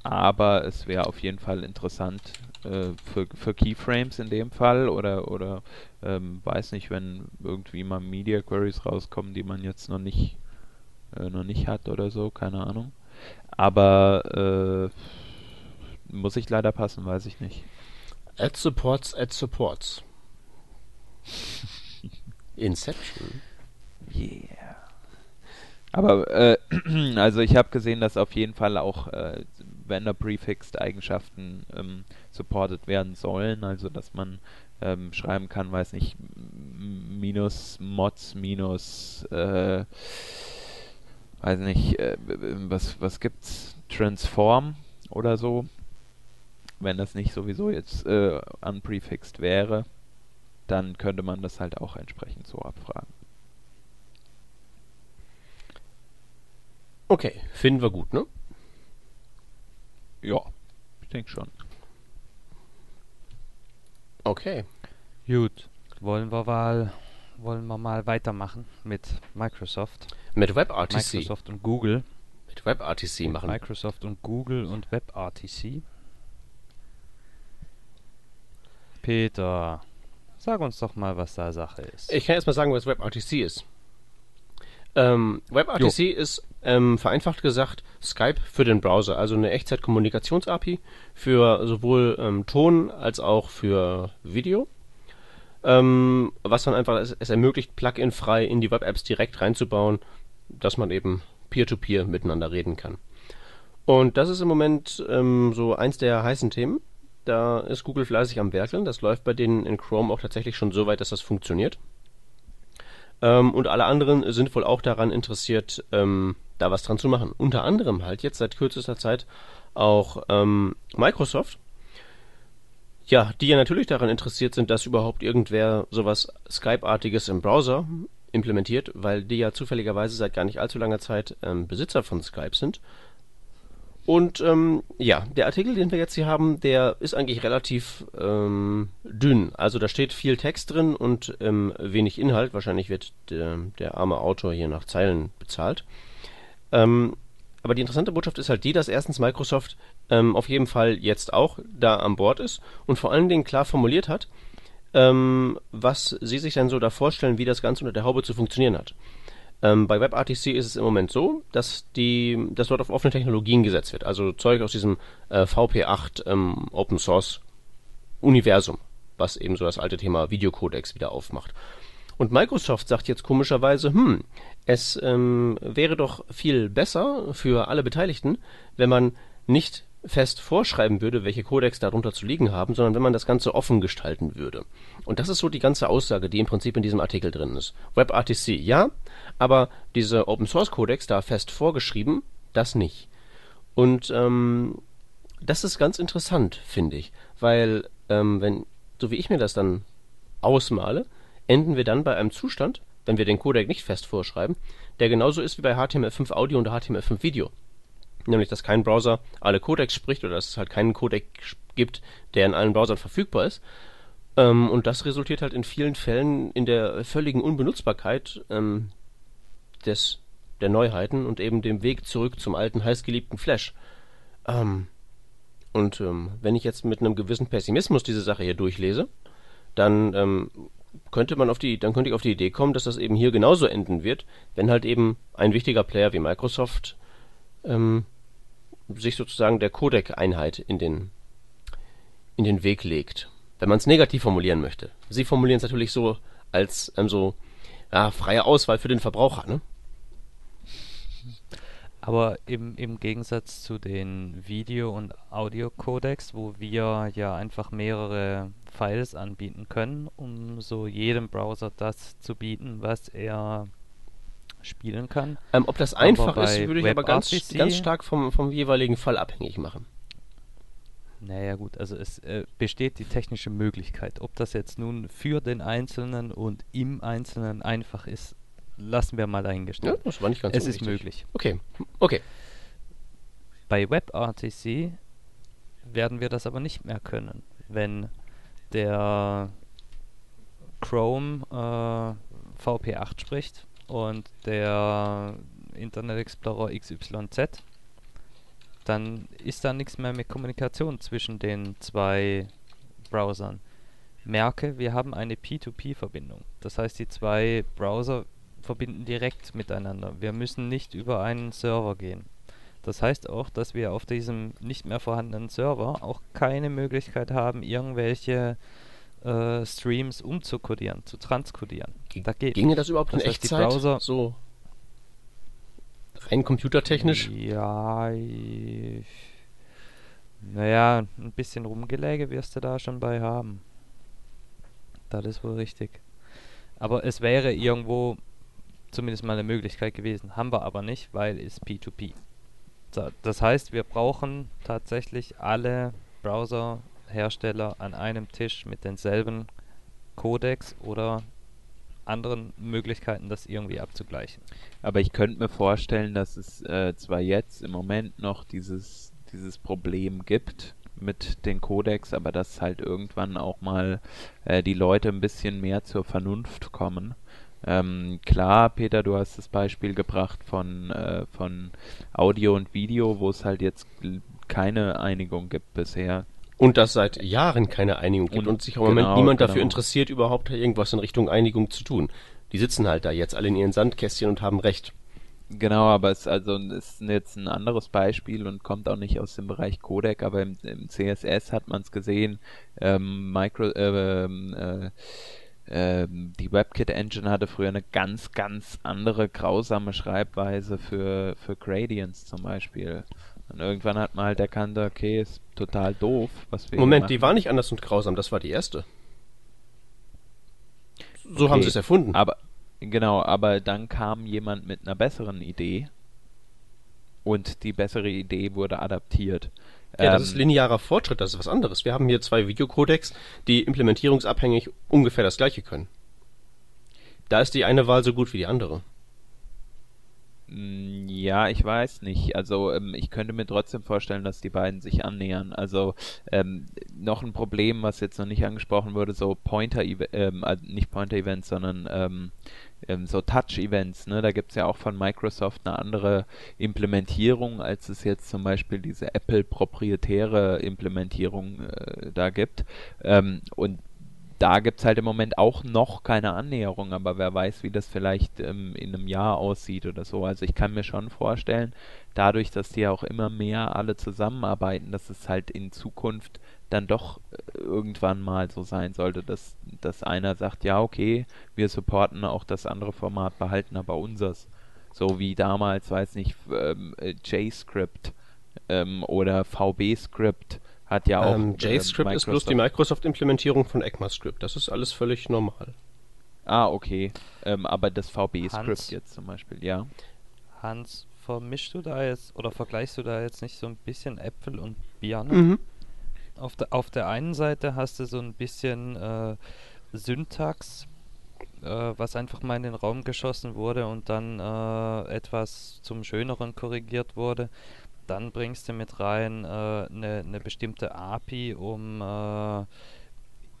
[SPEAKER 3] aber es wäre auf jeden Fall interessant äh, für, für Keyframes in dem Fall oder oder ähm, weiß nicht, wenn irgendwie mal Media Queries rauskommen, die man jetzt noch nicht äh, noch nicht hat oder so, keine Ahnung. Aber äh, muss ich leider passen, weiß ich nicht.
[SPEAKER 2] Add supports, add supports. Inception.
[SPEAKER 3] Yeah. Aber äh, also ich habe gesehen, dass auf jeden Fall auch äh, Vendor Prefixed Eigenschaften ähm, supported werden sollen, also dass man ähm, schreiben kann, weiß nicht, minus Mods minus äh, weiß nicht, äh, was, was gibt's? Transform oder so. Wenn das nicht sowieso jetzt äh, unprefixed wäre, dann könnte man das halt auch entsprechend so abfragen.
[SPEAKER 2] Okay, finden wir gut, ne?
[SPEAKER 3] Ja, ich denke schon.
[SPEAKER 2] Okay.
[SPEAKER 1] Gut, wollen wir mal wollen wir mal weitermachen mit Microsoft.
[SPEAKER 2] Mit WebRTC.
[SPEAKER 1] Microsoft und Google.
[SPEAKER 2] Mit WebRTC machen.
[SPEAKER 1] Microsoft und Google und WebRTC. Peter, sag uns doch mal, was da Sache ist.
[SPEAKER 2] Ich kann erst mal sagen, was WebRTC ist. Ähm, WebRTC jo. ist ähm, vereinfacht gesagt Skype für den Browser, also eine Echtzeit-Kommunikations-API für sowohl ähm, Ton als auch für Video ähm, was dann einfach es, es ermöglicht, Plugin-frei in die Web-Apps direkt reinzubauen, dass man eben peer-to-peer -peer miteinander reden kann. Und das ist im Moment ähm, so eins der heißen Themen. Da ist Google fleißig am Werkeln. Das läuft bei denen in Chrome auch tatsächlich schon so weit, dass das funktioniert. Ähm, und alle anderen sind wohl auch daran interessiert, ähm, da was dran zu machen. Unter anderem halt jetzt seit kürzester Zeit auch ähm, Microsoft, ja, die ja natürlich daran interessiert sind, dass überhaupt irgendwer sowas Skype-artiges im Browser implementiert, weil die ja zufälligerweise seit gar nicht allzu langer Zeit ähm, Besitzer von Skype sind. Und ähm, ja, der Artikel, den wir jetzt hier haben, der ist eigentlich relativ ähm, dünn. Also da steht viel Text drin und ähm, wenig Inhalt. Wahrscheinlich wird der, der arme Autor hier nach Zeilen bezahlt. Ähm, aber die interessante Botschaft ist halt die, dass erstens Microsoft ähm, auf jeden Fall jetzt auch da an Bord ist und vor allen Dingen klar formuliert hat, ähm, was sie sich denn so da vorstellen, wie das Ganze unter der Haube zu funktionieren hat. Ähm, bei WebRTC ist es im Moment so, dass die, dass dort auf offene Technologien gesetzt wird, also Zeug aus diesem äh, VP8 ähm, Open Source Universum, was eben so das alte Thema Videocodex wieder aufmacht. Und Microsoft sagt jetzt komischerweise, hm, es ähm, wäre doch viel besser für alle Beteiligten, wenn man nicht fest vorschreiben würde, welche Codecs darunter zu liegen haben, sondern wenn man das Ganze offen gestalten würde. Und das ist so die ganze Aussage, die im Prinzip in diesem Artikel drin ist. WebRTC ja, aber diese Open Source Codecs da fest vorgeschrieben, das nicht. Und ähm, das ist ganz interessant, finde ich, weil ähm, wenn so wie ich mir das dann ausmale, enden wir dann bei einem Zustand, wenn wir den Codec nicht fest vorschreiben, der genauso ist wie bei HTML5 Audio und HTML5 Video. Nämlich, dass kein Browser alle Codecs spricht oder dass es halt keinen Codec gibt, der in allen Browsern verfügbar ist. Ähm, und das resultiert halt in vielen Fällen in der völligen Unbenutzbarkeit ähm, des, der Neuheiten und eben dem Weg zurück zum alten heißgeliebten Flash. Ähm, und ähm, wenn ich jetzt mit einem gewissen Pessimismus diese Sache hier durchlese, dann ähm, könnte man auf die, dann könnte ich auf die Idee kommen, dass das eben hier genauso enden wird, wenn halt eben ein wichtiger Player wie Microsoft ähm, sich sozusagen der Codec-Einheit in den, in den Weg legt. Wenn man es negativ formulieren möchte. Sie formulieren es natürlich so als ähm, so ja, freie Auswahl für den Verbraucher, ne?
[SPEAKER 1] Aber im, im Gegensatz zu den Video- und Audio-Codecs, wo wir ja einfach mehrere Files anbieten können, um so jedem Browser das zu bieten, was er spielen kann.
[SPEAKER 2] Ähm, ob das einfach ist, würde ich aber ganz, ganz stark vom, vom jeweiligen Fall abhängig machen.
[SPEAKER 1] Naja gut, also es äh, besteht die technische Möglichkeit. Ob das jetzt nun für den Einzelnen und im Einzelnen einfach ist, lassen wir mal eingestellt. Ja,
[SPEAKER 2] das war nicht ganz
[SPEAKER 1] Es ist möglich.
[SPEAKER 2] Okay, okay.
[SPEAKER 1] Bei WebRTC werden wir das aber nicht mehr können, wenn der Chrome äh, VP8 spricht und der Internet Explorer XYZ, dann ist da nichts mehr mit Kommunikation zwischen den zwei Browsern. Merke, wir haben eine P2P-Verbindung. Das heißt, die zwei Browser verbinden direkt miteinander. Wir müssen nicht über einen Server gehen. Das heißt auch, dass wir auf diesem nicht mehr vorhandenen Server auch keine Möglichkeit haben, irgendwelche äh, Streams umzukodieren, zu transkodieren.
[SPEAKER 2] Da geht. Ginge das überhaupt das in heißt, Echtzeit?
[SPEAKER 1] Browser
[SPEAKER 2] so rein computertechnisch?
[SPEAKER 1] Ja, ich, naja, ein bisschen Rumgeläge wirst du da schon bei haben. Das ist wohl richtig. Aber es wäre irgendwo zumindest mal eine Möglichkeit gewesen. Haben wir aber nicht, weil es P2P. So, das heißt, wir brauchen tatsächlich alle Browserhersteller an einem Tisch mit denselben Codecs oder anderen Möglichkeiten, das irgendwie abzugleichen.
[SPEAKER 3] Aber ich könnte mir vorstellen, dass es äh, zwar jetzt im Moment noch dieses, dieses Problem gibt mit den Codecs, aber dass halt irgendwann auch mal äh, die Leute ein bisschen mehr zur Vernunft kommen ähm, klar, Peter, du hast das Beispiel gebracht von, äh, von Audio und Video, wo es halt jetzt keine Einigung gibt bisher.
[SPEAKER 2] Und dass seit Jahren keine Einigung gibt und, sich im Moment genau, niemand dafür genau. interessiert, überhaupt irgendwas in Richtung Einigung zu tun. Die sitzen halt da jetzt alle in ihren Sandkästchen und haben recht.
[SPEAKER 3] Genau, aber es also ist jetzt ein anderes Beispiel und kommt auch nicht aus dem Bereich Codec, aber im, im CSS hat man es gesehen. Ähm, Micro, äh, äh, ähm, die WebKit-Engine hatte früher eine ganz, ganz andere grausame Schreibweise für, für Gradients zum Beispiel. Und irgendwann hat man halt erkannt, okay, ist total doof,
[SPEAKER 2] was wir Moment, die war nicht anders und grausam, das war die erste. So okay, haben sie es erfunden.
[SPEAKER 3] Aber genau, aber dann kam jemand mit einer besseren Idee und die bessere Idee wurde adaptiert.
[SPEAKER 2] Ja, das ist ähm, linearer Fortschritt, das ist was anderes. Wir haben hier zwei Videocodecs, die implementierungsabhängig ungefähr das gleiche können. Da ist die eine Wahl so gut wie die andere.
[SPEAKER 3] Mm, ja, ich weiß nicht. Also ähm, ich könnte mir trotzdem vorstellen, dass die beiden sich annähern. Also ähm, noch ein Problem, was jetzt noch nicht angesprochen wurde, so Pointer, ähm, also nicht Pointer-Events, sondern ähm, ähm, so Touch-Events, ne? Da gibt es ja auch von Microsoft eine andere Implementierung, als es jetzt zum Beispiel diese Apple-proprietäre Implementierung äh, da gibt. Ähm, und da gibt es halt im Moment auch noch keine Annäherung, aber wer weiß, wie das vielleicht ähm, in einem Jahr aussieht oder so. Also ich kann mir schon vorstellen, dadurch, dass die auch immer mehr alle zusammenarbeiten, dass es halt in Zukunft dann doch äh, irgendwann mal so sein sollte, dass, dass einer sagt, ja, okay, wir supporten auch das andere Format, behalten aber unseres. So wie damals, weiß nicht, ähm, äh, JScript ähm, oder VB-Script hat ja auch. Ähm,
[SPEAKER 2] JScript ist bloß die Microsoft-Implementierung von ECMAScript. Das ist alles völlig normal.
[SPEAKER 3] Ah, okay. Ähm, aber das VB-Script jetzt zum Beispiel, ja.
[SPEAKER 1] Hans, vermischst du da jetzt oder vergleichst du da jetzt nicht so ein bisschen Äpfel und Birnen? Mhm. Auf, der, auf der einen Seite hast du so ein bisschen äh, Syntax, äh, was einfach mal in den Raum geschossen wurde und dann äh, etwas zum Schöneren korrigiert wurde. Dann bringst du mit rein eine äh, ne, ne bestimmte API, um äh,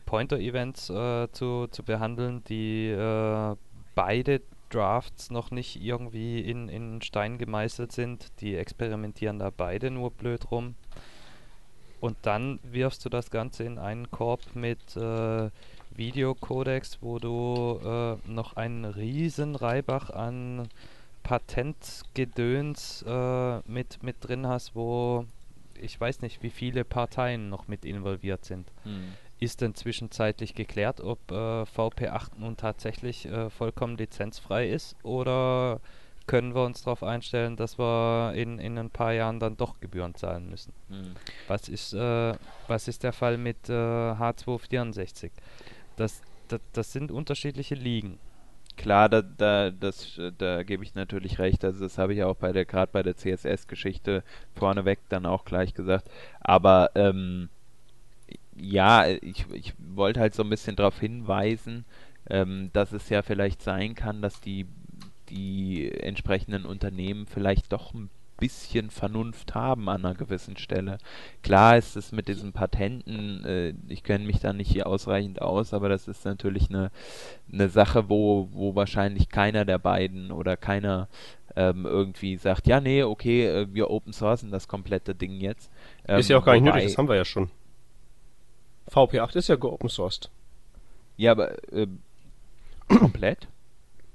[SPEAKER 1] Pointer-Events äh, zu, zu behandeln, die beide Drafts noch nicht irgendwie in, in Stein gemeißelt sind. Die experimentieren da beide nur blöd rum. Und dann wirfst du das Ganze in einen Korb mit äh, Videocodex, wo du äh, noch einen riesen Reibach an Patentgedöns äh, mit, mit drin hast, wo ich weiß nicht, wie viele Parteien noch mit involviert sind. Hm. Ist denn zwischenzeitlich geklärt, ob äh, VP8 nun tatsächlich äh, vollkommen lizenzfrei ist oder können wir uns darauf einstellen, dass wir in, in ein paar Jahren dann doch Gebühren zahlen müssen.
[SPEAKER 3] Hm.
[SPEAKER 1] Was ist, äh, was ist der Fall mit äh, H264? Das, das, das sind unterschiedliche Ligen.
[SPEAKER 3] Klar, da, da, das, da gebe ich natürlich recht. Also das habe ich auch bei der, gerade bei der CSS-Geschichte vorneweg dann auch gleich gesagt. Aber ähm, ja, ich, ich wollte halt so ein bisschen darauf hinweisen, ähm, dass es ja vielleicht sein kann, dass die, die entsprechenden Unternehmen vielleicht doch ein bisschen Vernunft haben an einer gewissen Stelle. Klar ist es mit diesen Patenten, äh, ich kenne mich da nicht hier ausreichend aus, aber das ist natürlich eine, eine Sache, wo, wo wahrscheinlich keiner der beiden oder keiner ähm, irgendwie sagt, ja, nee, okay, äh, wir open sourcen das komplette Ding jetzt.
[SPEAKER 2] Ähm, ist ja auch gar nicht nötig, das haben wir ja schon. VP8 ist ja geopen sourced.
[SPEAKER 3] Ja, aber äh, komplett?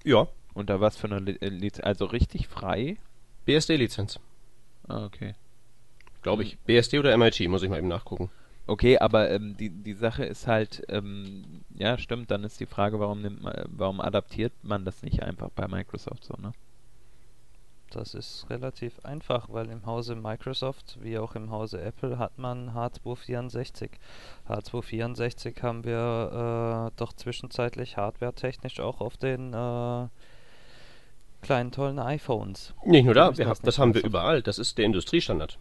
[SPEAKER 2] Ja.
[SPEAKER 3] Unter was für eine Lizenz? Also richtig frei?
[SPEAKER 2] BSD-Lizenz.
[SPEAKER 3] Ah, okay.
[SPEAKER 2] Glaube ich. Hm. BSD oder MIT, muss ich mal eben nachgucken.
[SPEAKER 3] Okay, aber ähm, die, die Sache ist halt, ähm, ja, stimmt, dann ist die Frage, warum nimmt man, warum adaptiert man das nicht einfach bei Microsoft so, ne?
[SPEAKER 1] Das ist relativ einfach, weil im Hause Microsoft wie auch im Hause Apple hat man H264. H264 haben wir äh, doch zwischenzeitlich hardwaretechnisch auch auf den äh, kleinen tollen iPhones.
[SPEAKER 2] Nicht nur da, das, das haben wir überall. Das ist der Industriestandard.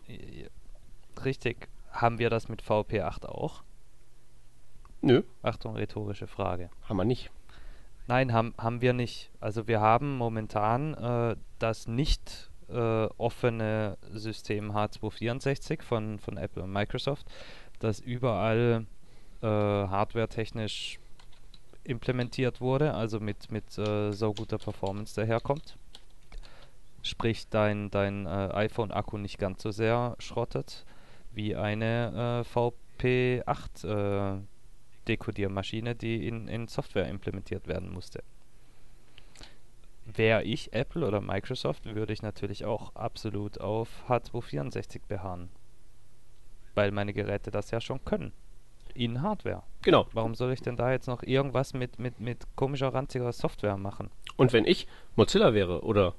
[SPEAKER 1] Richtig. Haben wir das mit VP8 auch?
[SPEAKER 2] Nö.
[SPEAKER 1] Achtung, rhetorische Frage.
[SPEAKER 2] Haben wir nicht.
[SPEAKER 1] Nein, haben, haben wir nicht. Also wir haben momentan äh, das nicht äh, offene System H264 von, von Apple und Microsoft, das überall äh, hardwaretechnisch implementiert wurde, also mit, mit äh, so guter Performance daherkommt. Sprich, dein, dein äh, iPhone-Akku nicht ganz so sehr schrottet wie eine äh, VP8 äh, Dekodiermaschine, die in, in Software implementiert werden musste. Wäre ich Apple oder Microsoft, würde ich natürlich auch absolut auf H264 beharren. Weil meine Geräte das ja schon können in Hardware.
[SPEAKER 2] Genau.
[SPEAKER 1] Warum soll ich denn da jetzt noch irgendwas mit, mit, mit komischer, ranziger Software machen?
[SPEAKER 2] Und wenn ich Mozilla wäre oder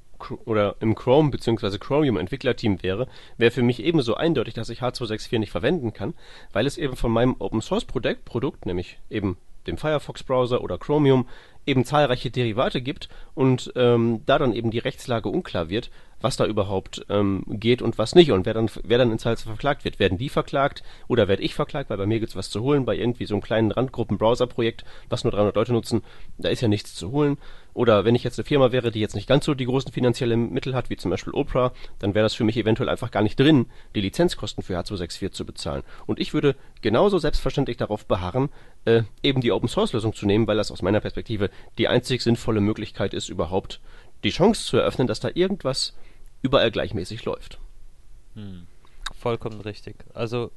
[SPEAKER 2] oder im Chrome bzw. Chromium Entwicklerteam wäre, wäre für mich ebenso eindeutig, dass ich H264 nicht verwenden kann, weil es eben von meinem Open Source Produkt, Produkt nämlich eben dem Firefox Browser oder Chromium eben zahlreiche Derivate gibt und ähm, da dann eben die Rechtslage unklar wird, was da überhaupt ähm, geht und was nicht und wer dann wer dann ins Hals verklagt wird. Werden die verklagt oder werde ich verklagt, weil bei mir gibt's was zu holen, bei irgendwie so einem kleinen Randgruppen-Browser-Projekt, was nur 300 Leute nutzen, da ist ja nichts zu holen. Oder wenn ich jetzt eine Firma wäre, die jetzt nicht ganz so die großen finanziellen Mittel hat, wie zum Beispiel Oprah, dann wäre das für mich eventuell einfach gar nicht drin, die Lizenzkosten für H264 zu bezahlen. Und ich würde genauso selbstverständlich darauf beharren, äh, eben die Open-Source-Lösung zu nehmen, weil das aus meiner Perspektive die einzig sinnvolle Möglichkeit ist, überhaupt die Chance zu eröffnen, dass da irgendwas überall gleichmäßig läuft.
[SPEAKER 1] Hm. Vollkommen richtig. Also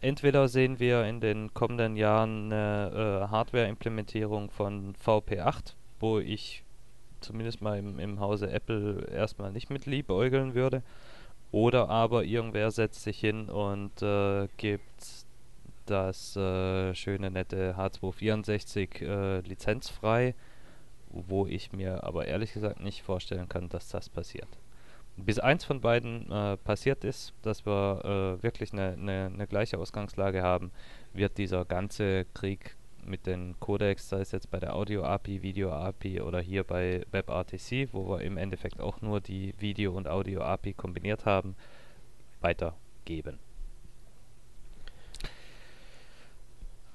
[SPEAKER 1] entweder sehen wir in den kommenden Jahren eine äh, Hardware-Implementierung von VP8, wo ich zumindest mal im, im Hause Apple erstmal nicht mit liebäugeln würde, oder aber irgendwer setzt sich hin und äh, gibt das äh, schöne nette H264 äh, lizenzfrei, wo ich mir aber ehrlich gesagt nicht vorstellen kann, dass das passiert. Bis eins von beiden äh, passiert ist, dass wir äh, wirklich eine ne, ne gleiche Ausgangslage haben, wird dieser ganze Krieg mit den Codecs, sei es jetzt bei der Audio-API, Video-API oder hier bei WebRTC, wo wir im Endeffekt auch nur die Video- und Audio-API kombiniert haben, weitergeben.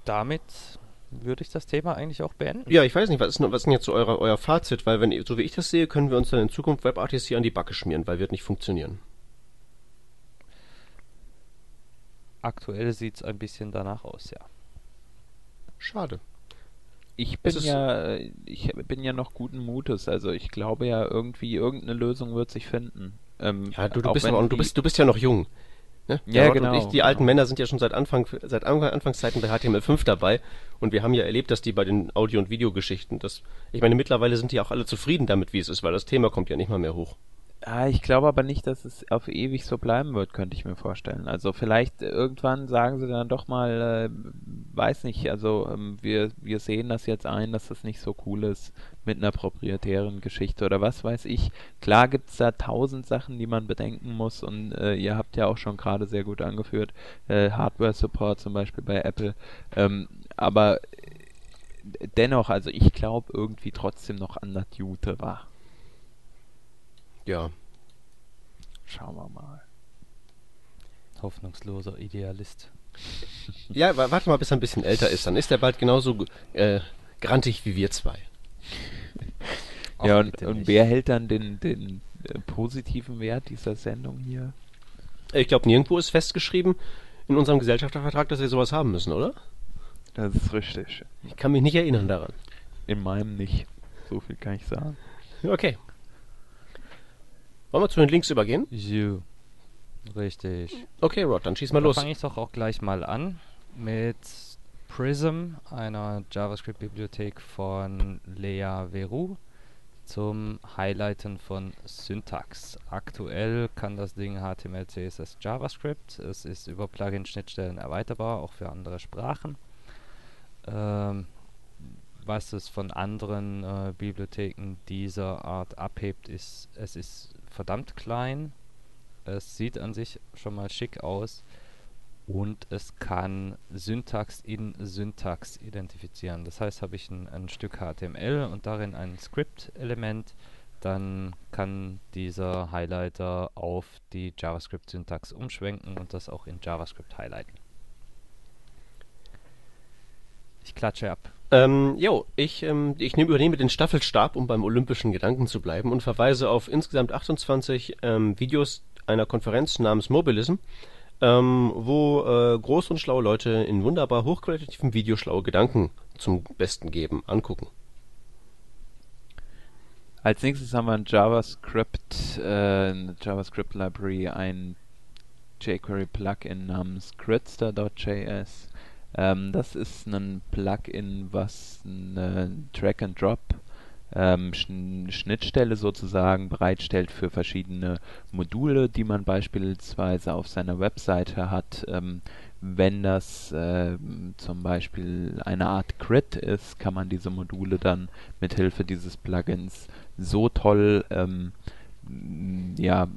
[SPEAKER 1] Damit würde ich das Thema eigentlich auch beenden.
[SPEAKER 2] Ja, ich weiß nicht, was ist, was ist denn jetzt so euer, euer Fazit? Weil, wenn so wie ich das sehe, können wir uns dann in Zukunft WebRTC an die Backe schmieren, weil wird nicht funktionieren.
[SPEAKER 1] Aktuell sieht es ein bisschen danach aus, ja.
[SPEAKER 2] Schade.
[SPEAKER 3] Ich bin ja, ich bin ja noch guten Mutes, also ich glaube ja irgendwie irgendeine Lösung wird sich finden.
[SPEAKER 2] Ähm, ja, du, du bist aber, du bist, du bist ja noch jung.
[SPEAKER 3] Ne? Ja,
[SPEAKER 2] ja
[SPEAKER 3] genau.
[SPEAKER 2] Ich, die alten Männer sind ja schon seit Anfang, seit Anfangszeiten bei HTML5 dabei und wir haben ja erlebt, dass die bei den Audio- und Videogeschichten, das, ich meine, mittlerweile sind die auch alle zufrieden damit, wie es ist, weil das Thema kommt ja nicht mal mehr hoch.
[SPEAKER 3] Ah, ich glaube aber nicht, dass es auf ewig so bleiben wird, könnte ich mir vorstellen. Also vielleicht irgendwann sagen sie dann doch mal, äh, weiß nicht, also ähm, wir, wir sehen das jetzt ein, dass das nicht so cool ist mit einer proprietären Geschichte oder was weiß ich. Klar gibt es da tausend Sachen, die man bedenken muss und äh, ihr habt ja auch schon gerade sehr gut angeführt, äh, Hardware-Support zum Beispiel bei Apple. Ähm, aber dennoch, also ich glaube irgendwie trotzdem noch an das Jute war.
[SPEAKER 2] Ja.
[SPEAKER 3] Schauen wir mal.
[SPEAKER 1] Hoffnungsloser Idealist.
[SPEAKER 2] ja, warte mal, bis er ein bisschen älter ist. Dann ist er bald genauso äh, grantig wie wir zwei.
[SPEAKER 3] ja, und, und wer hält dann den, den äh, positiven Wert dieser Sendung hier?
[SPEAKER 2] Ich glaube, nirgendwo ist festgeschrieben in unserem Gesellschaftervertrag, dass wir sowas haben müssen, oder?
[SPEAKER 3] Das ist richtig.
[SPEAKER 2] Ich kann mich nicht erinnern daran.
[SPEAKER 3] In meinem nicht. So viel kann ich sagen.
[SPEAKER 2] Okay. Wollen wir zu den Links übergehen?
[SPEAKER 1] Jo. Richtig.
[SPEAKER 2] Okay, Rod, dann schieß mal los.
[SPEAKER 1] fange ich doch auch gleich mal an mit Prism, einer JavaScript-Bibliothek von Lea Veru zum Highlighten von Syntax. Aktuell kann das Ding HTML, CSS, JavaScript. Es ist über Plugin-Schnittstellen erweiterbar, auch für andere Sprachen. Ähm, was es von anderen äh, Bibliotheken dieser Art abhebt, ist, es ist verdammt klein. Es sieht an sich schon mal schick aus und es kann Syntax in Syntax identifizieren. Das heißt, habe ich ein, ein Stück HTML und darin ein Script-Element, dann kann dieser Highlighter auf die JavaScript-Syntax umschwenken und das auch in JavaScript highlighten. Ich klatsche ab.
[SPEAKER 2] Ähm, jo, ich, ähm, ich nehm, übernehme den Staffelstab, um beim olympischen Gedanken zu bleiben und verweise auf insgesamt 28 ähm, Videos einer Konferenz namens Mobilism, ähm, wo äh, groß und schlaue Leute in wunderbar hochqualitativen Videos schlaue Gedanken zum Besten geben, angucken.
[SPEAKER 3] Als nächstes haben wir ein JavaScript, äh, eine JavaScript Library, ein jQuery Plugin namens Gridster.js ähm, das ist ein Plugin, was eine Drag-and-Drop ähm, Schnittstelle sozusagen bereitstellt für verschiedene Module, die man beispielsweise auf seiner Webseite hat. Ähm, wenn das äh, zum Beispiel eine Art Grid ist, kann man diese Module dann mit Hilfe dieses Plugins so toll ähm, ja,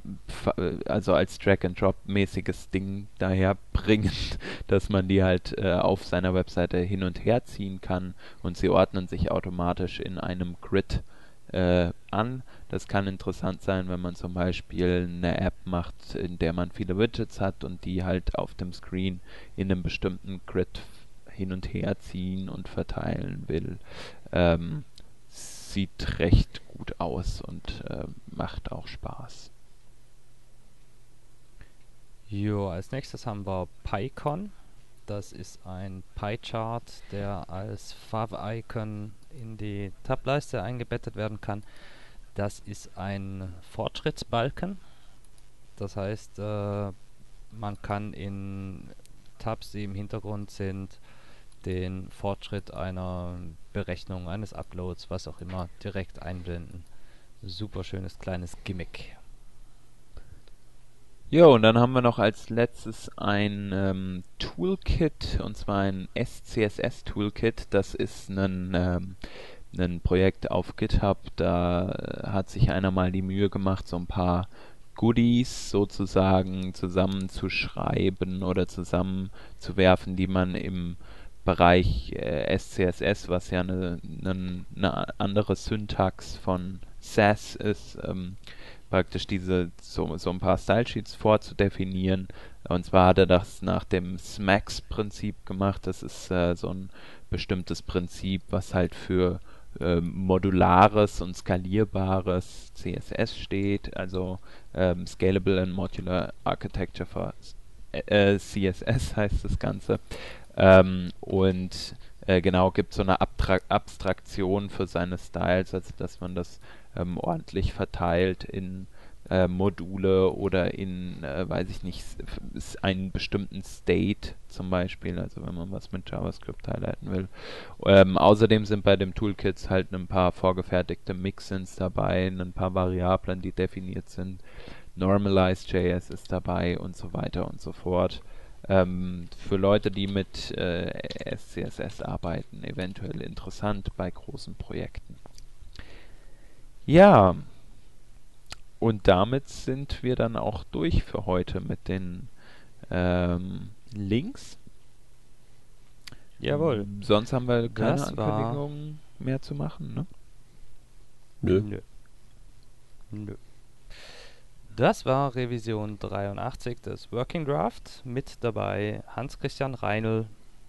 [SPEAKER 3] also als Drag-and-Drop-mäßiges Ding daher bringen, dass man die halt äh, auf seiner Webseite hin und her ziehen kann und sie ordnen sich automatisch in einem Grid äh, an. Das kann interessant sein, wenn man zum Beispiel eine App macht, in der man viele Widgets hat und die halt auf dem Screen in einem bestimmten Grid hin und her ziehen und verteilen will. Ähm, sieht recht gut aus und äh, macht auch Spaß.
[SPEAKER 1] Jo, als nächstes haben wir PyCon. Das ist ein Pie-Chart, der als Fav-Icon in die Tableiste eingebettet werden kann. Das ist ein Fortschrittsbalken. Das heißt, äh, man kann in Tabs, die im Hintergrund sind, den Fortschritt einer Berechnung, eines Uploads, was auch immer, direkt einblenden. Super schönes kleines Gimmick.
[SPEAKER 3] Ja, und dann haben wir noch als letztes ein ähm, Toolkit, und zwar ein SCSS Toolkit. Das ist ein, ähm, ein Projekt auf GitHub. Da hat sich einer mal die Mühe gemacht, so ein paar Goodies sozusagen zusammenzuschreiben oder zusammenzuwerfen, die man im Bereich äh, SCSS, was ja eine, eine, eine, andere Syntax von SAS ist, ähm, praktisch diese so, so ein paar Stylesheets vorzudefinieren. Und zwar hat er das nach dem SMAX-Prinzip gemacht. Das ist äh, so ein bestimmtes Prinzip, was halt für äh, modulares und skalierbares CSS steht, also ähm, Scalable and Modular Architecture for äh, CSS heißt das Ganze. Ähm, und äh, genau, gibt so eine Abtra Abstraktion für seine Styles, also dass man das ähm, ordentlich verteilt in äh, Module oder in, äh, weiß ich nicht, einen bestimmten State zum Beispiel, also wenn man was mit JavaScript highlighten will. Ähm, außerdem sind bei dem Toolkits halt ein paar vorgefertigte Mixins dabei, ein paar Variablen, die definiert sind. Normalized.js ist dabei und so weiter und so fort. Ähm, für Leute, die mit äh, SCSS arbeiten, eventuell interessant bei großen Projekten. Ja, und damit sind wir dann auch durch für heute mit den ähm, Links.
[SPEAKER 1] Jawohl.
[SPEAKER 3] Sonst haben wir keine das Ankündigungen mehr zu machen, ne?
[SPEAKER 1] Nö. Nö. Nö. Das war Revision 83 des Working Draft. Mit dabei Hans-Christian Reinl.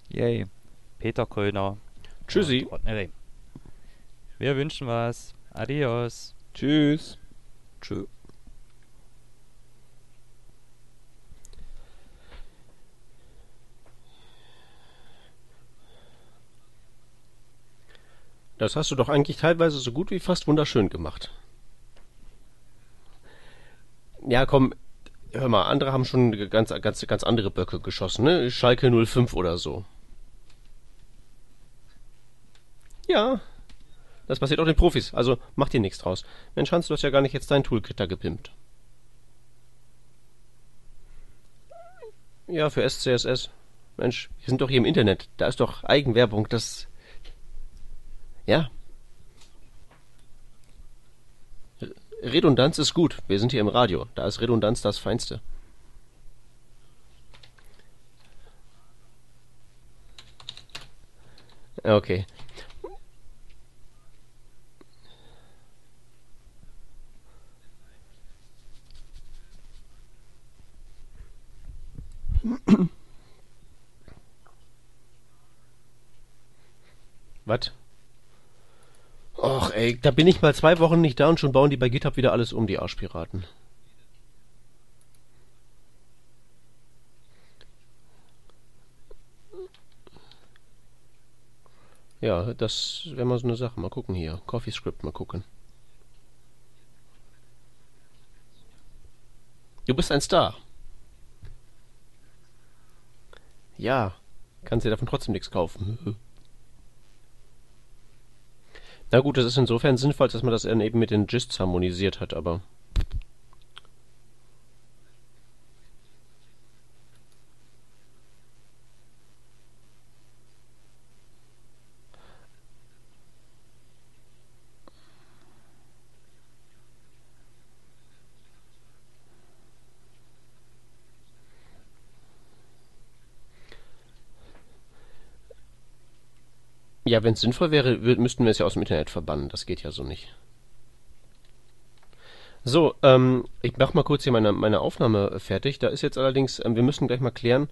[SPEAKER 3] Yay.
[SPEAKER 1] Peter Kröner.
[SPEAKER 2] Tschüssi.
[SPEAKER 1] Wir wünschen was. Adios.
[SPEAKER 3] Tschüss.
[SPEAKER 2] Tschö. Das hast du doch eigentlich teilweise so gut wie fast wunderschön gemacht. Ja, komm, hör mal, andere haben schon ganz, ganz, ganz andere Böcke geschossen, ne? Schalke 05 oder so. Ja, das passiert auch den Profis, also mach dir nichts draus. Mensch, Hans, du hast ja gar nicht jetzt dein Toolkit da gepimpt. Ja, für SCSS. Mensch, wir sind doch hier im Internet. Da ist doch Eigenwerbung, das. Ja. Redundanz ist gut. Wir sind hier im Radio. Da ist Redundanz das Feinste. Okay. Was? Och, ey, da bin ich mal zwei Wochen nicht da und schon bauen die bei GitHub wieder alles um, die Arschpiraten. Ja, das wäre mal so eine Sache. Mal gucken hier. CoffeeScript, mal gucken. Du bist ein Star. Ja, kannst dir davon trotzdem nichts kaufen. Na gut, das ist insofern sinnvoll, dass man das eben mit den Gists harmonisiert hat, aber Ja, wenn es sinnvoll wäre, müssten wir es ja aus dem Internet verbannen. Das geht ja so nicht. So, ähm, ich mach mal kurz hier meine, meine Aufnahme fertig. Da ist jetzt allerdings, ähm, wir müssen gleich mal klären,